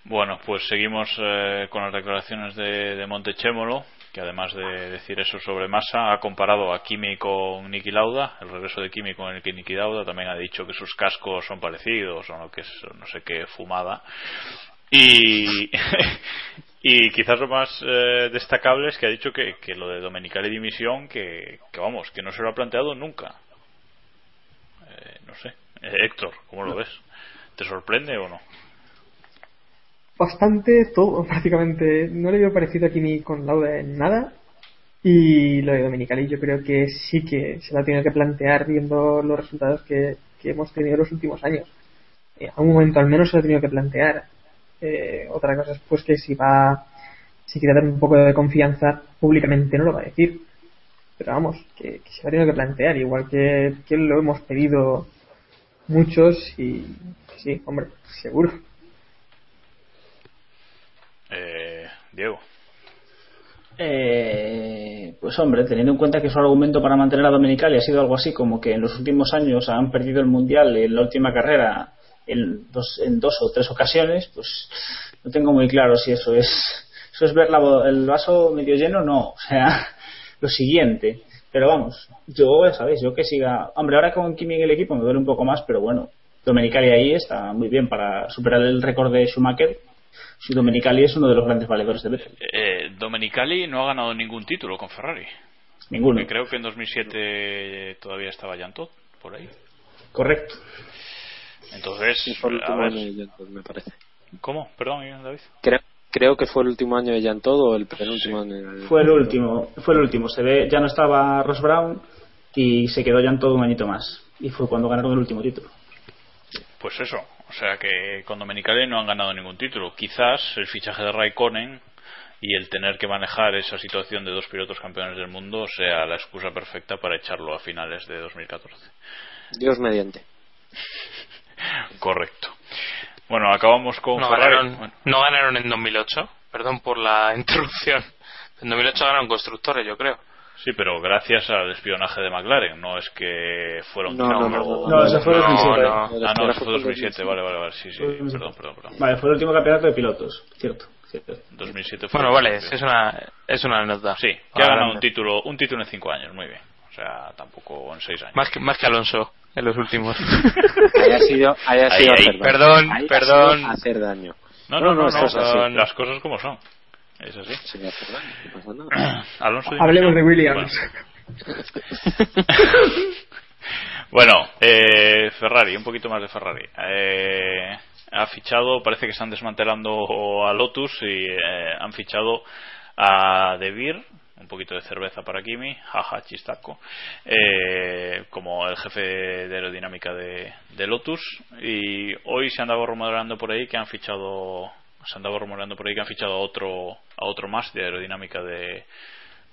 Bueno, pues seguimos eh, con las declaraciones de, de Montechémolo, que además de decir eso sobre Massa, ha comparado a Kimi con Niki Lauda, el regreso de Kimi con el que Niki Lauda, también ha dicho que sus cascos son parecidos, o no, que es no sé qué fumada. Y, y quizás lo más eh, destacable es que ha dicho que, que lo de Domenicali dimisión, que, que vamos, que no se lo ha planteado nunca. Eh, no sé. Eh, Héctor, ¿cómo lo ves? ¿Te sorprende o no? Bastante todo, prácticamente. No le veo parecido a Kimi con Lauda en nada. Y lo de Dominicali yo creo que sí que se lo ha tenido que plantear viendo los resultados que, que hemos tenido en los últimos años. Eh, a un momento al menos se lo ha tenido que plantear. Eh, otra cosa es pues que si va, si quiere dar un poco de confianza públicamente no lo va a decir. Pero vamos, que, que se ha tenido que plantear, igual que, que lo hemos pedido muchos y sí, hombre, seguro. Eh, Diego. Eh, pues hombre, teniendo en cuenta que su argumento para mantener a Dominicali ha sido algo así como que en los últimos años han perdido el mundial en la última carrera en dos, en dos o tres ocasiones, pues no tengo muy claro si eso es eso es ver la- el vaso medio lleno, no, o sea, lo siguiente. Pero vamos, yo ya sabéis, yo que siga, hombre, ahora con Kimi en el equipo me duele un poco más, pero bueno, Domenicali ahí está muy bien para superar el récord de Schumacher. Si Domenicali es uno de los grandes valedores de Vettel. Eh, Domenicali no ha ganado ningún título con Ferrari. Ninguno. Porque creo que en 2007 todavía estaba Jantot por ahí. Correcto. Entonces, fue el a último ver, año de Jan me parece. ¿cómo? Perdón, David. Creo, creo que fue el último año de Jan Todo o el penúltimo año. de- Fue el último, fue el último. Se ve, ya no estaba Ross Brown y se quedó ya en todo un añito más. Y fue cuando ganaron el último título. Pues eso, O sea que con Domenicali no han ganado ningún título. Quizás el fichaje de Raikkonen y el tener que manejar esa situación de dos pilotos campeones del mundo sea la excusa perfecta para echarlo a finales de 2014. Dios mediante. Correcto. Bueno, acabamos con no Ferrari. Ganaron, Bueno, No ganaron en 2008. Perdón por la interrupción. En 2008 ganaron constructores, yo creo. sí, pero gracias al espionaje de McLaren. No es que fuera un No, no, no, No, eso fue No, 2007. no. Ah, no, eso fue 2007. Vale, vale, vale. Sí, sí. Fue 2007. Perdón, perdón, perdón. Vale, fue el último campeonato de pilotos, cierto. cierto. 2007 fue Bueno, vale, es una, es una anécdota. Sí, que ha ganado un título, un título en cinco años, muy bien. O sea, tampoco en seis años. Más que, más que Alonso en los últimos. Haya sido, haya Ahí, sido ahí. hacer daño. Perdón, Haya perdón. sido hacer daño. No, no, no, no, es así. son las cosas como son. Es así. No. Alonso. Hablemos de Bueno. Williams. Bueno, eh, Ferrari, un poquito más de Ferrari. Eh, ha fichado, parece que están desmantelando a Lotus y eh, han fichado a De Beer, un poquito de cerveza para Kimi, jaja, chistaco, eh, como el jefe de aerodinámica de, de Lotus. Y hoy se andaba rumoreando por ahí que han fichado, se andaba rumoreando por ahí que han fichado a otro, a otro más de aerodinámica de,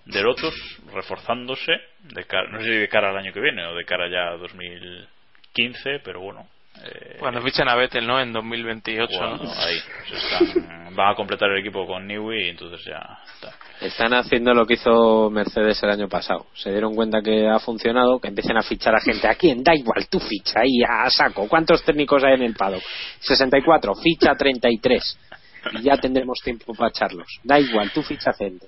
de Lotus, reforzándose, de cara- no sé si de cara al año que viene o de cara ya a 2015, pero bueno. eh, Cuando fichan a Vettel, ¿no? En 2028. bueno, ¿no? ahí, se están- van a completar el equipo con Newey y entonces ya está. Están haciendo lo que hizo Mercedes el año pasado. Se dieron cuenta que ha funcionado, que empiecen a fichar a gente. ¿A quién? Da igual, tú ficha ahí a saco. ¿Cuántos técnicos hay en el paddock? 64, ficha 33. Y ya tendremos tiempo para echarlos. Da igual, tú ficha gente.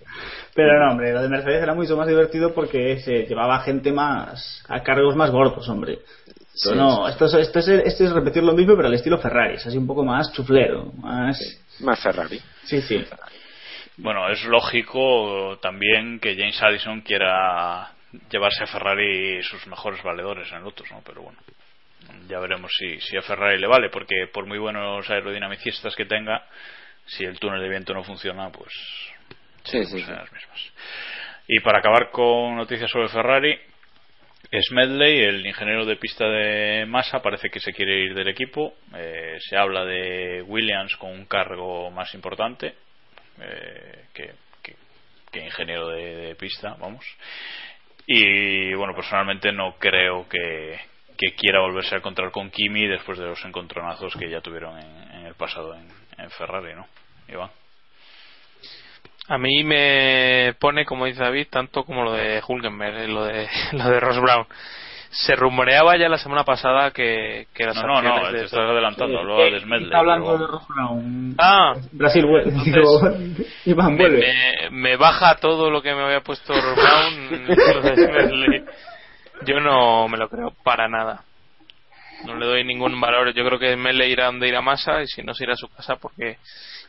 Pero no, hombre, lo de Mercedes era mucho más divertido porque se llevaba gente más a cargos más gordos, hombre. Sí, no, sí. esto es, esto, es, esto es repetir lo mismo, pero al estilo Ferrari, es así un poco más chuflero, más... Más Ferrari. Sí, sí. Bueno, es lógico también que James Addison quiera llevarse a Ferrari sus mejores valedores en Lotus, ¿no? Pero bueno, ya veremos si, si a Ferrari le vale, porque por muy buenos aerodinamicistas que tenga, si el túnel de viento no funciona, pues Sí, sí. serán las mismas. Y para acabar con noticias sobre Ferrari, Smedley, el ingeniero de pista de Massa, parece que se quiere ir del equipo. Eh, se habla de Williams con un cargo más importante eh, que, que- que ingeniero de, pista, vamos. Y bueno, personalmente no creo que, quiera volverse a encontrar con Kimi después de los encontronazos que ya tuvieron en, el pasado en, en Ferrari, ¿no? Iván. A mí me pone, como dice David, tanto como lo de Hulkenberg, eh, lo de, lo de Ross Brown. Se rumoreaba ya la semana pasada que, que las No, no, no, acciones de te estás adelantando, hablaba eh, de Smedley. Está hablando pero de. Ross Brown. Ah, Brasil, vuelve. Entonces, Iván, me, vuelve. me- me baja todo lo que me había puesto Ross Brown. lo de Smedley. Yo no me lo creo para nada. No le doy ningún valor. Yo creo que Smedley irá donde irá Massa y si no se irá a su casa porque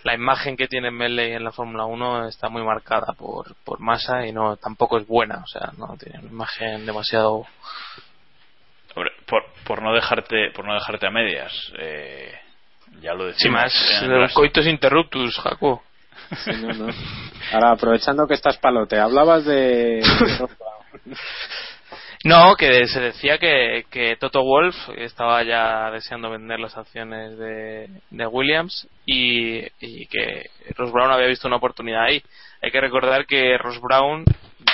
la imagen que tiene Smedley en la Fórmula 1 está muy marcada por, por Massa y no tampoco es buena. O sea, no tiene una imagen demasiado por, no dejarte por no dejarte a medias eh, ya lo decimos Sí, más de los coitos interruptus, Jaco. Sí, no, no. Ahora, aprovechando que estás palote, hablabas de... No, que se decía que, que Toto Wolf estaba ya deseando vender las acciones de, de Williams y, y que Ross Brown había visto una oportunidad ahí. Hay que recordar que Ross Brown,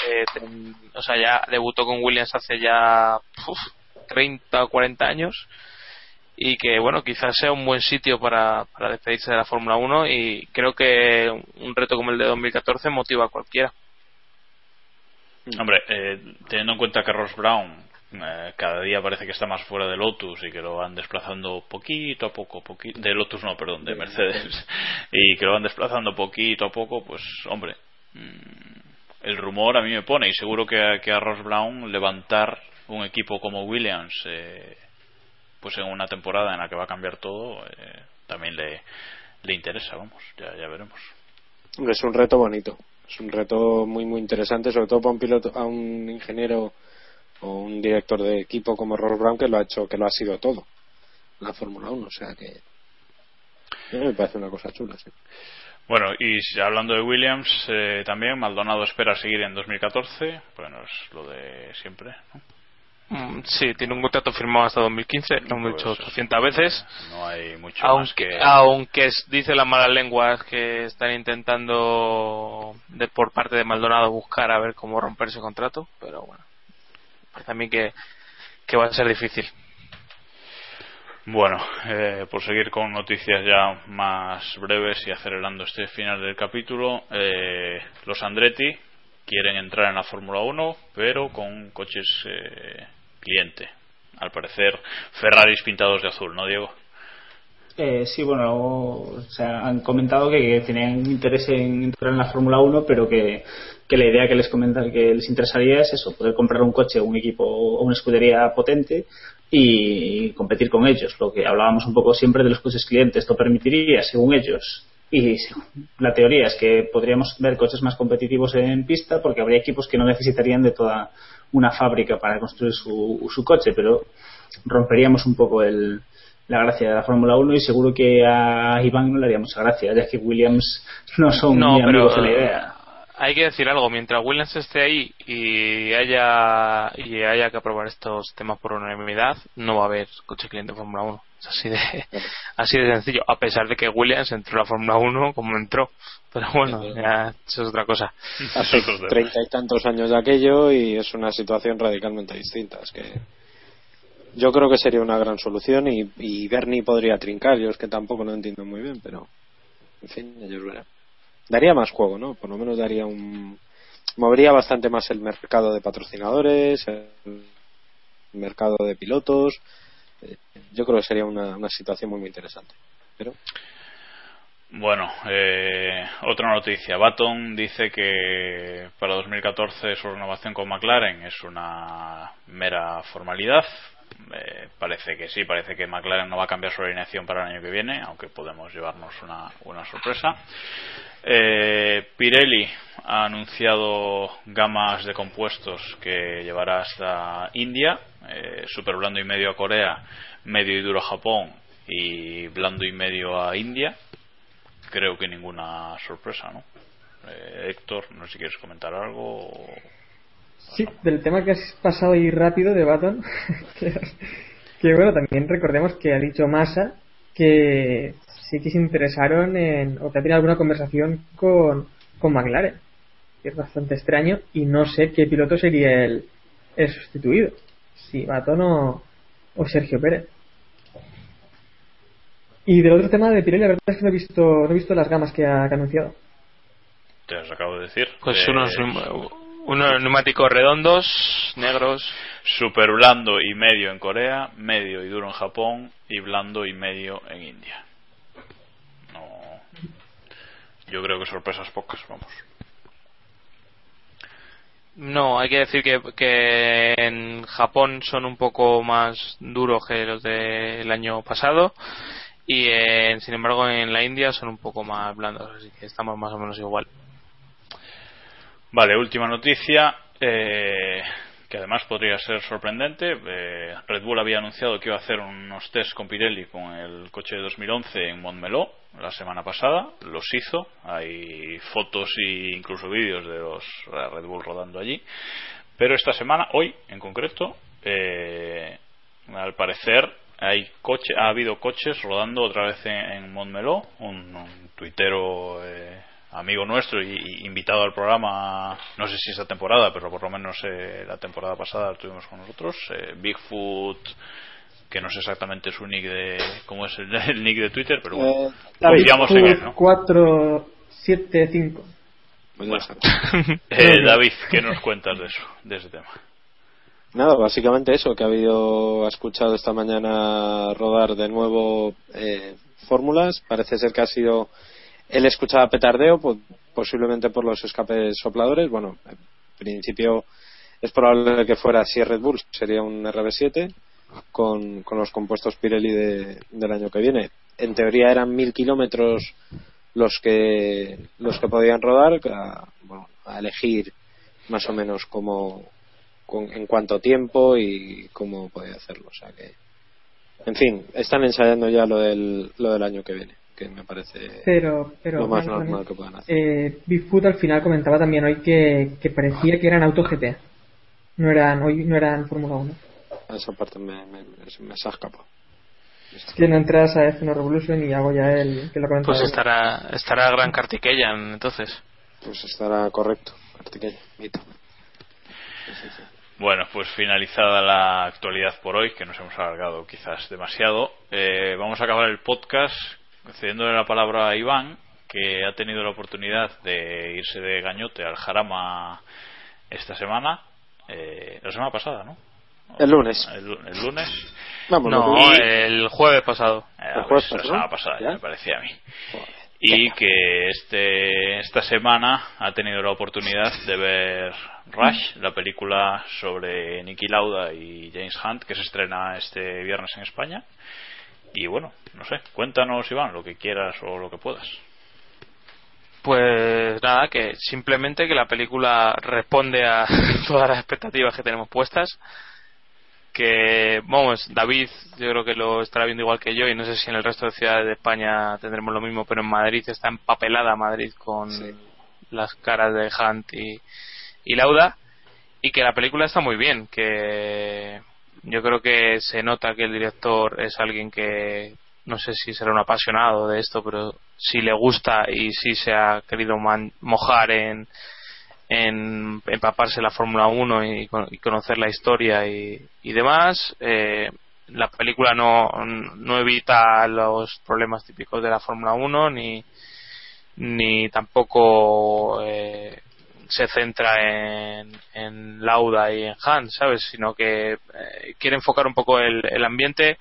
eh, ten- o sea, ya debutó con Williams hace ya uf, 30 o 40 años y que, bueno, quizás sea un buen sitio para, para despedirse de la Fórmula 1 y creo que un reto como el de 2014 motiva a cualquiera. Hombre, eh, teniendo en cuenta que Ross Brown eh, cada día parece que está más fuera de Lotus y que lo van desplazando poquito a poco, poqui- de Lotus no, perdón, de Mercedes, y que lo van desplazando poquito a poco, pues hombre, mm, el rumor a mí me pone y seguro que, a- que a Ross Brown levantar un equipo como Williams, eh, pues en una temporada en la que va a cambiar todo, eh, también le, le interesa, vamos, ya, ya veremos. Es un reto bonito. Es un reto muy, muy interesante, sobre todo para un piloto, a un ingeniero o un director de equipo como Ross Brown que lo ha hecho, que lo ha sido todo. La Fórmula 1, o sea que. mí me parece una cosa chula, sí. Bueno, y hablando de Williams, eh, también Maldonado espera seguir en 2014. Bueno, es lo de siempre. ¿no? Mm, Sí, tiene un contrato firmado hasta 2015, lo hemos dicho 800 veces. No hay mucho más Aunque, que. aunque dice las malas lenguas que están intentando de, por parte de Maldonado buscar a ver cómo romper ese contrato, pero bueno, parece a mí que, que va a ser difícil. Bueno, eh, por seguir con noticias ya más breves y acelerando este final del capítulo, eh, los Andretti quieren entrar en la Fórmula 1, pero con coches eh, cliente. Al parecer, Ferraris pintados de azul, ¿no, Diego? Eh, sí, bueno, o sea, han comentado que, tenían interés en entrar en la Fórmula 1, pero que, la idea que les comenta, que les interesaría es eso, poder comprar un coche, un equipo o una escudería potente y competir con ellos. Lo que hablábamos un poco siempre de los coches clientes, esto permitiría, según ellos, y la teoría es que podríamos ver coches más competitivos en pista porque habría equipos que no necesitarían de toda una fábrica para construir su, su coche, pero romperíamos un poco el, la gracia de la Fórmula 1 y seguro que a Iván no le haría mucha gracia, ya que Williams no son No, muy pero amigos de la eh, idea. Hay que decir algo, mientras Williams esté ahí y haya y haya que aprobar estos temas por unanimidad, no va a haber coche cliente de Fórmula 1. Es así de así de sencillo, a pesar de que Williams entró a la Fórmula 1 como entró. Pero bueno, ya eso es otra cosa. Hace treinta y tantos años de aquello y es una situación radicalmente distinta. Es que yo creo que sería una gran solución y, y Bernie podría trincar. Yo es que tampoco lo entiendo muy bien, pero en fin, ellos verán. Daría más juego, ¿no? Por lo menos daría un. Movería bastante más el mercado de patrocinadores, el mercado de pilotos. Eh, Yo creo que sería una, una situación muy, interesante. Pero Bueno, eh, otra noticia. Baton dice que para 2014 su renovación con McLaren es una mera formalidad. Eh, parece que sí, parece que McLaren no va a cambiar su alineación para el año que viene, aunque podemos llevarnos una, una sorpresa. Eh, Pirelli ha anunciado gamas de compuestos que llevará hasta India, eh, super blando y medio a Corea, medio y duro a Japón y blando y medio a India creo que ninguna sorpresa, ¿no? Eh, Héctor, no sé si quieres comentar algo. Sí, del tema que has pasado ahí rápido de Baton, que, que bueno, también recordemos que ha dicho Massa que sí que se interesaron en, o que ha tenido alguna conversación con, con McLaren, que es bastante extraño, y no sé qué piloto sería el, el sustituido, si Baton o, o Sergio Pérez. Y del otro tema de Pirelli, la verdad es que no he visto, no he visto las gamas que ha, que ha anunciado. Te os acabo de decir. Pues Eh, unos, unos neumáticos redondos, negros. Super blando y medio en Corea, medio y duro en Japón y blando y medio en India. No. Yo creo que sorpresas pocas, vamos. No, hay que decir que, que en Japón son un poco más duros que los del año pasado y en- sin embargo en la India son un poco más blandos, así que estamos más o menos igual. Vale, última noticia, eh, que además podría ser sorprendente. Eh, Red Bull había anunciado que iba a hacer unos test con Pirelli con el coche de 2011 en Montmeló la semana pasada. Los hizo. Hay fotos e incluso vídeos de los Red Bull rodando allí. Pero esta semana, hoy en concreto, eh, al parecer hay coche, ha habido coches rodando otra vez en, en Montmeló. Un, un tuitero eh, amigo nuestro y, y invitado al programa, no sé si esta temporada, pero por lo menos eh, la temporada pasada lo estuvimos con nosotros. eh, Bigfoot, que no sé exactamente su nick de. cómo es el, el nick de Twitter, pero bueno, Eh, confiamos en él, ¿no? 475. pues ya está. Eh, David, ¿qué nos cuentas de eso, de ese tema? Nada, básicamente eso, que ha habido, ha escuchado esta mañana rodar de nuevo eh, fórmulas. Parece ser que ha sido, él escuchaba petardeo, po- posiblemente por los escapes sopladores. Bueno, en principio es probable que fuera es Red Bull, sería un RB7 con, con los compuestos Pirelli de- del año que viene. En teoría eran mil kilómetros los que los que podían rodar, a, bueno, a elegir más o menos cómo con- en cuánto tiempo y cómo podía hacerlo. O sea que, en fin, están ensayando ya lo del, lo del año que viene, que me parece Pero, pero lo más normal que puedan hacer. eh, Bigfoot al final comentaba también hoy que, que parecía que eran Auto GT. No eran, hoy no eran Fórmula 1. esa parte me, me, me se ha escapado. Es que no entras a F1 Revolution y hago ya el que lo comentaba. Pues estará, estará Gran Kartikeyan entonces. Pues estará correcto, Kartikeyan, mito. Bueno, pues finalizada la actualidad por hoy, que nos hemos alargado quizás demasiado, eh, vamos a acabar el podcast cediéndole la palabra a Iván, que ha tenido la oportunidad de irse de gañote al Jarama esta semana, eh, la semana pasada, ¿no? El lunes. El, el lunes. Vamos, no, y- el jueves pasado. Eh, El pues, jueves la pasado, semana pasada, ¿ya? me parecía a mí. Y que este, esta semana ha tenido la oportunidad de ver Rush, la película sobre Nicky Lauda y James Hunt, que se estrena este viernes en España. Y bueno, no sé, cuéntanos, Iván, lo que quieras o lo que puedas. Pues nada, que simplemente que la película responde a todas las expectativas que tenemos puestas. Que, vamos, David, yo creo que lo estará viendo igual que yo, y no sé si en el resto de ciudades de España tendremos lo mismo, pero en Madrid está empapelada Madrid con las caras de Hunt y, y Lauda. Y que la película está muy bien, que yo creo que se nota que el director es alguien que no sé si será un apasionado de esto, pero si le gusta y si se ha querido man- mojar en, en empaparse la Fórmula 1 y, y conocer la historia y, y demás. Eh, la película no, no evita los problemas típicos de la Fórmula 1 ni, ni tampoco eh, se centra en, en Lauda y en Han, ¿sabes? Sino que eh, quiere enfocar un poco el, el ambiente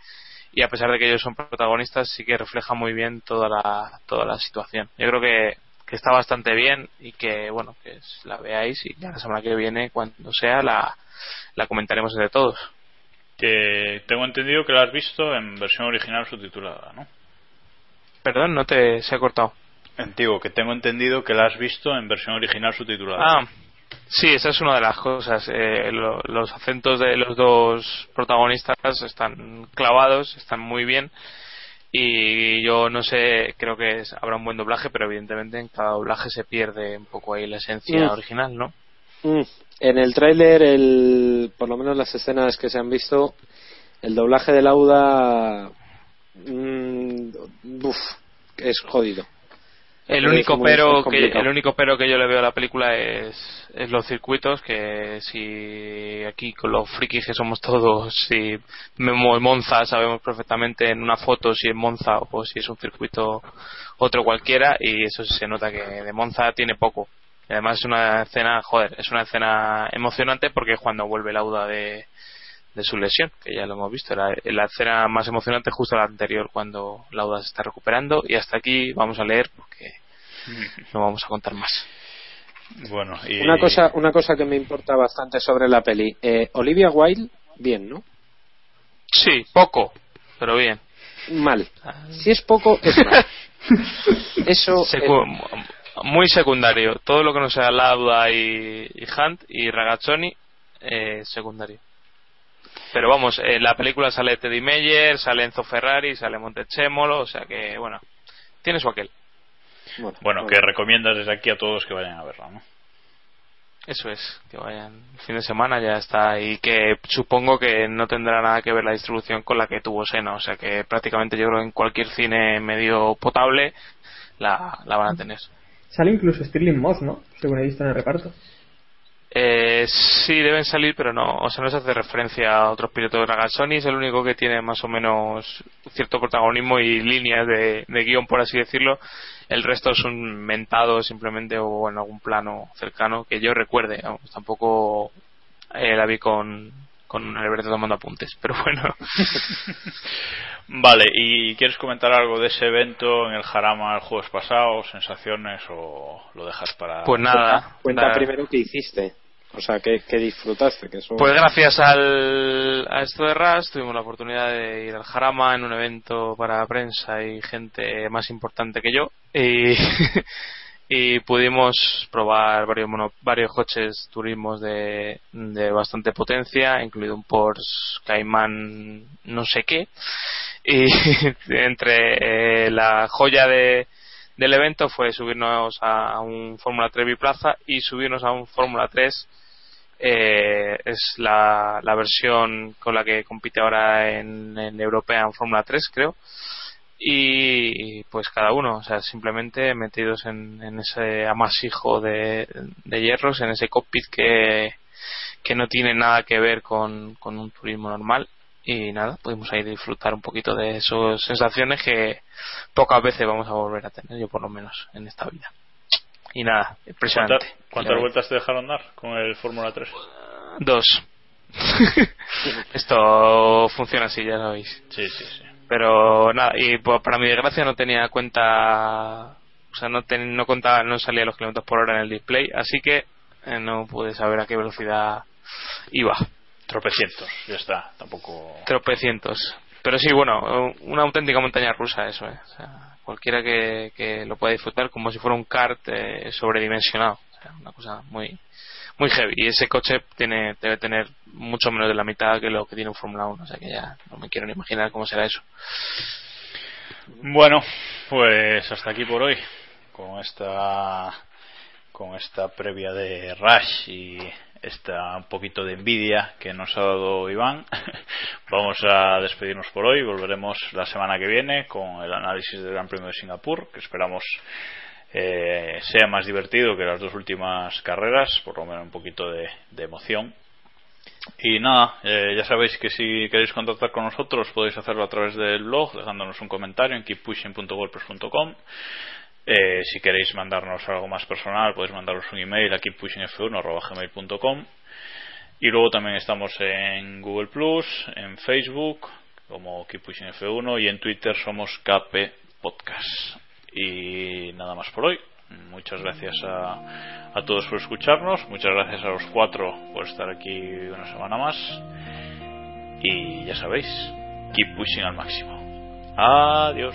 y a pesar de que ellos son protagonistas sí que refleja muy bien toda la, toda la situación. Yo creo que, que está bastante bien y que, bueno, que la veáis y ya la semana que viene, cuando sea, la, la comentaremos entre todos. Que tengo entendido que la has visto en versión original subtitulada, ¿no? Perdón, no te se ha cortado. Digo, que tengo entendido que la has visto en versión original subtitulada. Ah, sí, esa es una de las cosas. Eh, lo- los acentos de los dos protagonistas están clavados, están muy bien. Y yo no sé, creo que es- habrá un buen doblaje, pero evidentemente en cada doblaje se pierde un poco ahí la esencia Mm. original, ¿no? Mm, En el tráiler, el, por lo menos las escenas que se han visto, el doblaje de Lauda mm, uf, es jodido. El único es pero que el único pero que yo le veo a la película es, es los circuitos que si aquí con los frikis que somos todos si vemos Monza sabemos perfectamente en una foto si es Monza o si es un circuito otro cualquiera y eso se nota que de Monza tiene poco. Y además es una escena joder es una escena emocionante porque es cuando vuelve Lauda de de su lesión, que ya lo hemos visto. La, la escena más emocionante es justo la anterior, cuando Lauda se está recuperando. Y hasta aquí vamos a leer porque no vamos a contar más. Bueno, y Una cosa, una cosa que me importa bastante sobre la peli. Eh, Olivia Wilde, bien, ¿no? Sí, poco, pero bien. Mal. Si es poco, es mal. Eso. Secu- eh, muy secundario. Todo lo que no sea Lauda y, y Hunt y Ragazzoni, eh, secundario. Pero vamos, en la película sale Teddy Meyer, sale Enzo Ferrari, sale Montechemolo, o sea que, bueno, tiene su aquel. Bueno, que recomiendas desde aquí a todos que vayan a verla, ¿no? Eso es, que vayan el fin de semana ya está y que supongo que no tendrá nada que ver la distribución con la que tuvo Sena, o sea que prácticamente yo creo que en cualquier cine medio potable la, la van a tener. Sale incluso Stirling Moss, ¿no? Según he visto en el reparto. Eh, sí, deben salir, pero no, o sea, no se hace referencia a otros pilotos. Ragazzoni es el único que tiene más o menos cierto protagonismo y líneas de, de guion, por así decirlo. El resto son mentados simplemente o en algún plano cercano que yo recuerde. vamos, tampoco eh, la vi con, con Alberto tomando apuntes, pero bueno. Vale, ¿y quieres comentar algo de ese evento en el Jarama el jueves pasado? ¿Sensaciones o lo dejas para.? Pues nada. Cuenta nada. primero qué hiciste. O sea, que, disfrutaste. Que eso... Pues gracias al, a esto de RAS tuvimos la oportunidad de ir al Jarama en un evento para prensa y gente más importante que yo y, y pudimos probar varios mono- varios coches turismos de, de bastante potencia, incluido un Porsche Cayman no sé qué y entre eh, la joya de del evento fue subirnos a un Fórmula 3 biplaza y subirnos a un Fórmula 3 eh, es la, la versión con la que compite ahora en, en European Fórmula 3, creo. Y pues cada uno, o sea, simplemente metidos en, ese amasijo de, de hierros, en ese cockpit que, que no tiene nada que ver con, con un turismo normal. Y nada, pudimos ahí disfrutar un poquito de esas sensaciones que pocas veces vamos a volver a tener, yo por lo menos, en esta vida. Y nada, impresionante. ¿Cuántas, cuántas vueltas te dejaron dar con el Fórmula 3? Dos. Esto funciona así, ya sabéis. Sí, sí, sí. Pero nada, y pues, para mi desgracia no tenía cuenta, o sea, no, ten- no contaba, no salía los kilómetros por hora en el display, así que eh, no pude saber a qué velocidad iba. Tropecientos, ya está, tampoco. Tropecientos. Pero sí, bueno, una auténtica montaña rusa eso, ¿eh? O sea, cualquiera que, que lo pueda disfrutar como si fuera un kart eh, sobredimensionado. O sea, una cosa muy muy heavy. Y ese coche tiene debe tener mucho menos de la mitad que lo que tiene un Fórmula 1. O sea que ya no me quiero ni imaginar cómo será eso. Bueno, pues hasta aquí por hoy. Con esta con esta previa de Rush y esta un poquito de envidia que nos ha dado Iván. Vamos a despedirnos por hoy. Volveremos la semana que viene con el análisis del Gran Premio de Singapur, que esperamos eh, sea más divertido que las dos últimas carreras, por lo menos un poquito de, de emoción. Y nada, eh, ya sabéis que si queréis contactar con nosotros podéis hacerlo a través del blog, dejándonos un comentario en keeppushing.wordpress.com. Eh, si queréis mandarnos algo más personal, podéis mandaros un email a keeppushingf1.gmail.com y luego también estamos en Google Plus, en Facebook como keeppushingf1 y en Twitter somos KP Podcast. Y nada más por hoy. Muchas gracias a, a todos por escucharnos. Muchas gracias a los cuatro por estar aquí una semana más. Y ya sabéis, keep pushing al máximo. Adiós.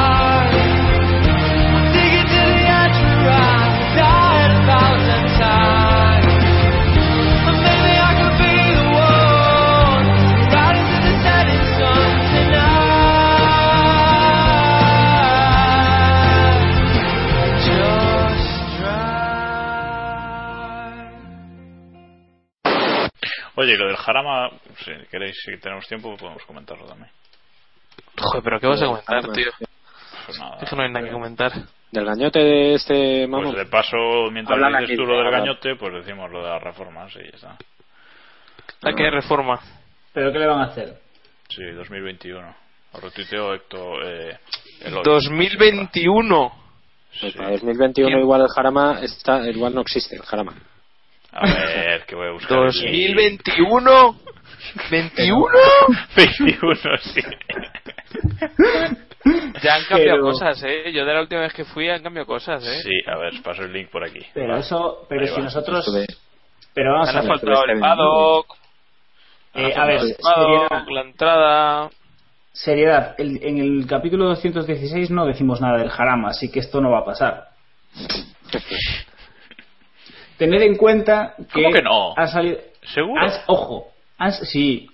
Oye, lo del Jarama, si queréis, si tenemos tiempo, podemos comentarlo también. Joder, pero ¿qué vas a comentar, tío? Pues nada. Es que no hay nada que comentar. Del gañote de este Pues mamón. de paso, mientras Hablan dices aquí, tú lo del gañote, pues decimos lo de las reformas y ya está. ¿A qué reforma? ¿Pero qué le van a hacer? Sí, 2021. Lo retuiteó Héctor. Eh, Eloy. 2021. Pues para 2021 igual el Jarama está, igual no existe el Jarama. A ver, que voy a buscar. aquí. 2021. 21. 21, sí. Ya han cambiado Pero- cosas, eh. Yo de la última vez que fui han cambiado cosas, eh. Sí, a ver, paso el link por aquí. Pero eso, pero Ahí si va. nosotros... Estuve- Pero vamos Han a ver. asfaltado el paddock. han Eh, a ver, el seriedad, paddock, la entrada. seriedad. El- en el capítulo 216 no decimos nada del Jarama, así que esto no va a pasar. Tened en cuenta que, ¿Cómo que no? ha salido... ¿Seguro? has- ojo, has- sí.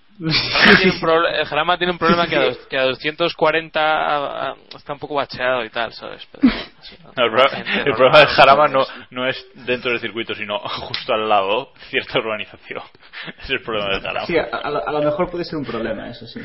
Jarama tiene un problema que a, dos- que a 240 a- a- está un poco bacheado y tal, ¿sabes? Pero, así, ¿no? El, pro- el problema del Jarama no, no es dentro del circuito, sino justo al lado, cierta urbanización. Ese es el problema del Jarama. Sí, a, a lo mejor puede ser un problema, eso sí.